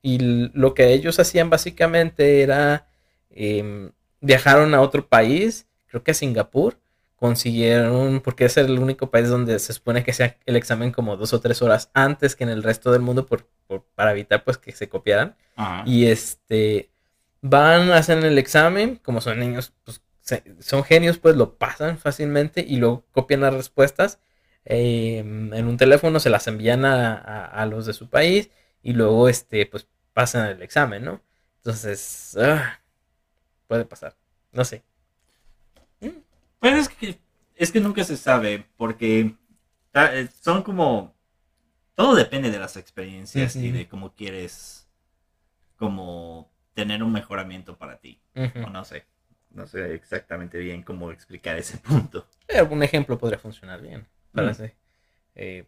Y lo que ellos hacían básicamente era. em, viajaron a otro país, creo que a Singapur. Consiguieron, porque es el único país donde se supone que sea el examen como dos o tres horas antes que en el resto del mundo por, por- para evitar pues que se copiaran. Ajá. Y este van, hacen el examen, como son niños, pues se- son genios, pues lo pasan fácilmente y luego copian las respuestas eh, en un teléfono, se las envían a, a- a los de su país y luego este pues pasan el examen, ¿no? Entonces, ah, puede pasar, no sé. Pues es que, es que nunca se sabe, porque eh, son como... Todo depende de las experiencias y de cómo quieres como tener un mejoramiento para ti. O no sé. No sé exactamente bien cómo explicar ese punto. Pero un ejemplo podría funcionar bien, parece. Eh,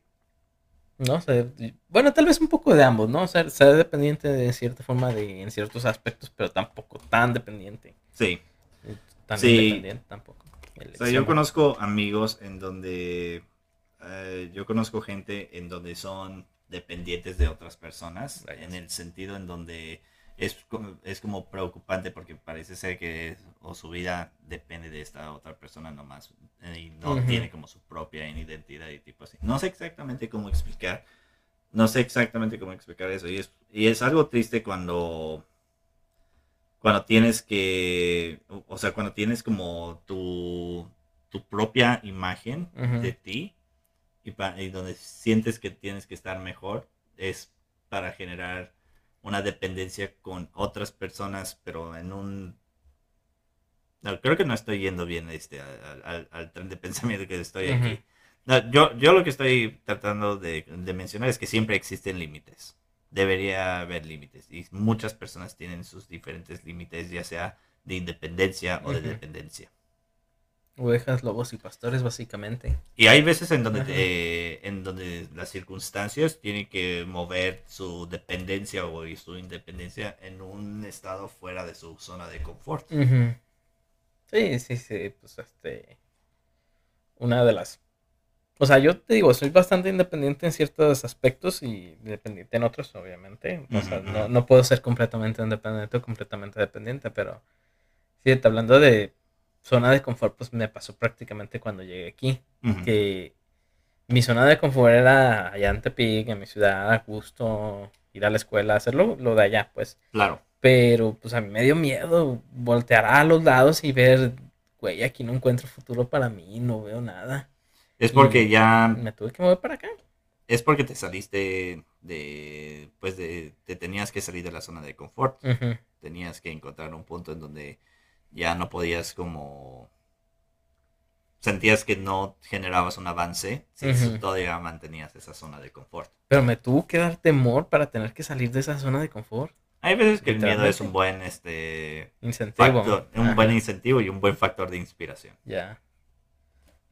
no sé, bueno, tal vez un poco de ambos, ¿no? Ser, ser dependiente de cierta forma de, en ciertos aspectos, pero tampoco tan dependiente. Sí. Tan Sí. independiente tampoco. O sea, yo conozco amigos en donde eh, yo conozco gente en donde son dependientes de otras personas, en el sentido en donde es como, es como preocupante porque parece ser que o su vida depende de esta otra persona nomás y no tiene como su propia identidad y tipo así. No sé exactamente cómo explicar, no sé exactamente cómo explicar eso y es, y es algo triste cuando cuando tienes que, o sea, cuando tienes como tu, tu propia imagen de ti y, y, donde sientes que tienes que estar mejor, es para generar una dependencia con otras personas, pero en un... No, creo que no estoy yendo bien este, al, tren de pensamiento que estoy aquí. yo, yo lo que estoy tratando de, de mencionar es que siempre existen límites debería haber límites. Y muchas personas tienen sus diferentes límites, ya sea de independencia o de dependencia. Ovejas, lobos y pastores, básicamente. Y hay veces en donde, en donde las circunstancias tienen que mover su dependencia o su independencia en un estado fuera de su zona de confort. Sí, sí, sí. Pues este. Una de las o sea, yo te digo, soy bastante independiente en ciertos aspectos y independiente en otros, obviamente. O sea, no, no, puedo ser completamente independiente o completamente dependiente, pero fíjate, hablando de zona de confort, pues me pasó prácticamente cuando llegué aquí. Que mi zona de confort era allá en Tepic, en mi ciudad, a gusto, ir a la escuela, hacerlo lo de allá, pues. Claro. Pero pues a mí me dio miedo voltear a los lados y ver, güey, aquí no encuentro futuro para mí, no veo nada. Es porque ya... Me tuve que mover para acá. Es porque te saliste de... Pues de... Te tenías que salir de la zona de confort. Tenías que encontrar un punto en donde ya no podías como... Sentías que no generabas un avance si todavía mantenías esa zona de confort. Pero me tuvo que dar temor para tener que salir de esa zona de confort. Hay veces que el miedo es un buen este incentivo. un buen incentivo y un buen factor de inspiración. Ya.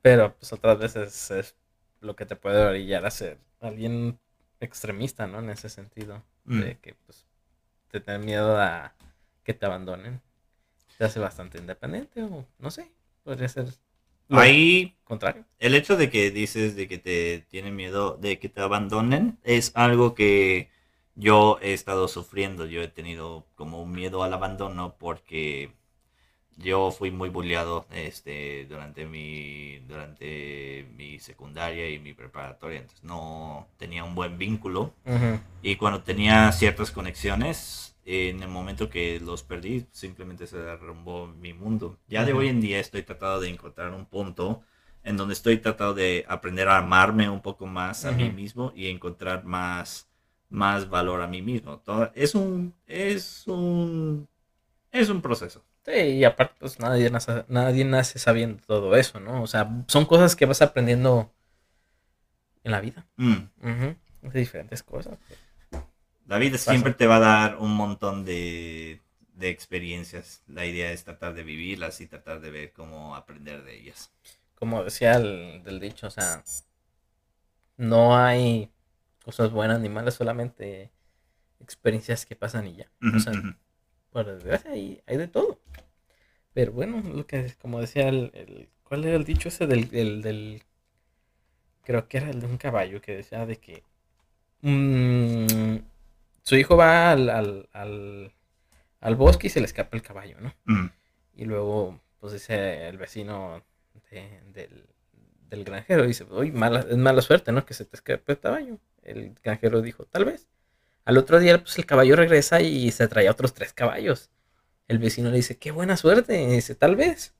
Pero pues otras veces es lo que te puede orillar a ser alguien extremista, ¿no? En ese sentido. Mm. De que pues te ten miedo a que te abandonen. Te hace bastante independiente o no sé. Podría ser Ahí, contrario. El hecho de que dices de que te tiene miedo de que te abandonen es algo que yo he estado sufriendo. Yo he tenido como un miedo al abandono porque yo fui muy bulleado este, durante, mi, durante mi secundaria y mi preparatoria, entonces no tenía un buen vínculo. Y cuando tenía ciertas conexiones, en el momento que los perdí, simplemente se derrumbó mi mundo. Ya de hoy en día estoy tratando de encontrar un punto en donde estoy tratando de aprender a amarme un poco más a mí mismo y encontrar más, más valor a mí mismo. Todo, es un, es un, es un proceso. Sí, y aparte, pues nadie nace, nadie nace sabiendo todo eso, ¿no? O sea, son cosas que vas aprendiendo en la vida. Mm. Diferentes cosas. La vida siempre te va a dar un montón de, de experiencias. La idea es tratar de vivirlas y tratar de ver cómo aprender de ellas. Como decía el del dicho, o sea, no hay cosas buenas ni malas, solamente experiencias que pasan y ya. O sea, por desgracia hay, hay de todo. Pero bueno, lo que como decía el, ¿cuál era el dicho ese del, del, creo que era el de un caballo que decía de que mm, su hijo va al, al, al, bosque y se le escapa el caballo, ¿no? Mm. Y luego, pues dice el vecino del, del granjero, dice, uy, mala, es mala suerte, ¿no? Que se te escape el caballo. El granjero dijo, tal vez. Al otro día, pues el caballo regresa y se trae otros tres caballos. El vecino le dice, qué buena suerte. Y dice, tal vez.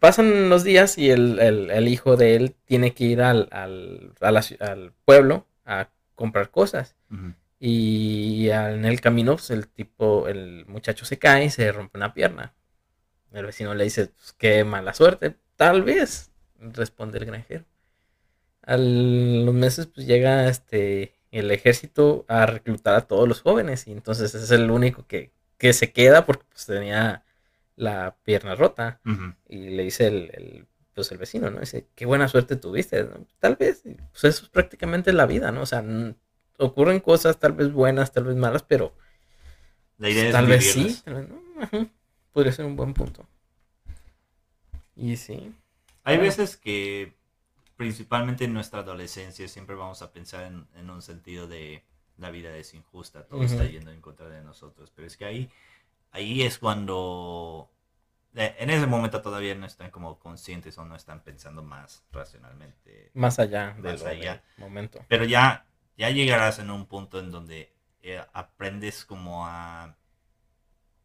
Pasan los días y el, hijo de él tiene que ir al, al, pueblo a comprar cosas. Y en el camino, pues, el tipo, el muchacho se cae y se rompe una pierna. El vecino le dice, pues, qué mala suerte. Tal vez, responde el granjero. A los meses, pues llega este el ejército a reclutar a todos los jóvenes y entonces es el único que, se queda porque pues tenía la pierna rota y le dice el, pues el vecino, ¿no? Dice, qué buena suerte tuviste, tal vez, pues eso es prácticamente la vida, ¿no? O sea, ocurren cosas tal vez buenas, tal vez malas, pero la idea tal vez sí, podría ser un buen punto. Y sí. Hay veces que principalmente en nuestra adolescencia siempre vamos a pensar en, un sentido de la vida es injusta, todo está yendo en contra de nosotros, pero es que ahí, ahí es cuando eh, en ese momento todavía no están como conscientes o no están pensando más racionalmente. Más allá Más del allá. momento. Pero ya, ya llegarás en un punto en donde eh, aprendes como a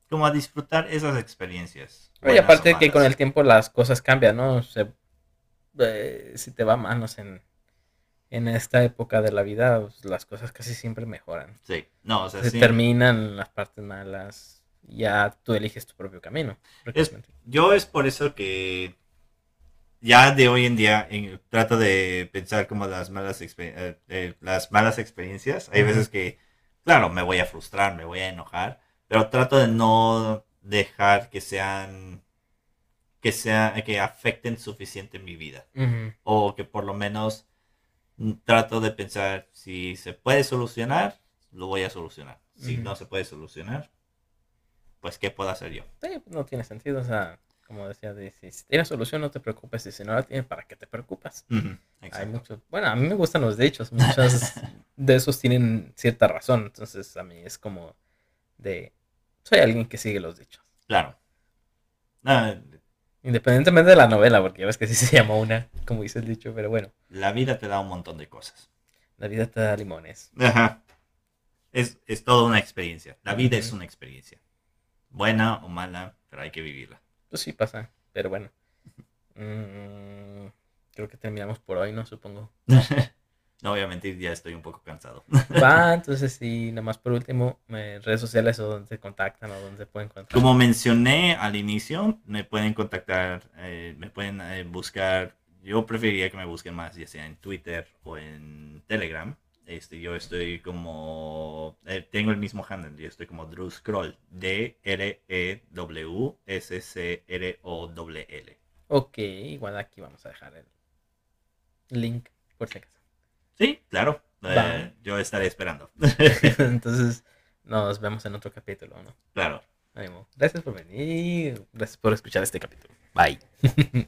como a disfrutar esas experiencias. Y buenas aparte que con el tiempo las cosas cambian, ¿no? Se- eh, si te va manos en, en esta época de la vida, pues, las cosas casi siempre mejoran. Sí, no, o sea, Se sí. terminan las partes malas, ya tú eliges tu propio camino. Es- yo es por eso que ya de hoy en día en- trato de pensar como las malas, eh, eh, las malas experiencias. Hay veces que, claro, me voy a frustrar, me voy a enojar, pero trato de no dejar que sean que sea que afecten suficiente mi vida Ujú. o que por lo menos mm, trato de pensar si se puede solucionar lo voy a solucionar si Ujú. no se puede solucionar pues qué puedo hacer yo Sí, no tiene sentido, o sea, como decía, de, si si tienes solución no te preocupes, y si no la tienes, ¿para qué te preocupas? Ujú, Hay exacto. muchos, bueno, a mí me gustan los dichos, muchos de esos tienen cierta razón, entonces a mí es como de, soy alguien que sigue los dichos, claro Ah, independientemente de la novela, porque ya ves que sí se llama una, como dice el dicho, pero bueno, la vida te da un montón de cosas la vida te da limones. Ajá. Es, es toda una experiencia. La vida es una experiencia. Buena o mala, pero hay que vivirla. Pues sí pasa, pero bueno. Mm, creo que terminamos por hoy, ¿no? Supongo. no voy a mentir, ya estoy un poco cansado. Va, entonces sí, nomás por último, eh, redes sociales o donde te contactan o donde te pueden encontrar. Como mencioné al inicio, me pueden contactar, eh, me pueden eh, buscar. Yo preferiría que me busquen más, ya sea en Twitter o en Telegram. Este, yo estoy como. tengo el mismo handle, yo estoy como Drew Scroll. D-R-E-W-S-C-R-O-L-L. Ok, igual aquí vamos a dejar el link por si acaso. Sí, claro. eh, yo estaré esperando. Entonces, nos vemos en otro capítulo, ¿no? claro. Ánimo. Gracias por venir. Gracias por escuchar este capítulo. Bye.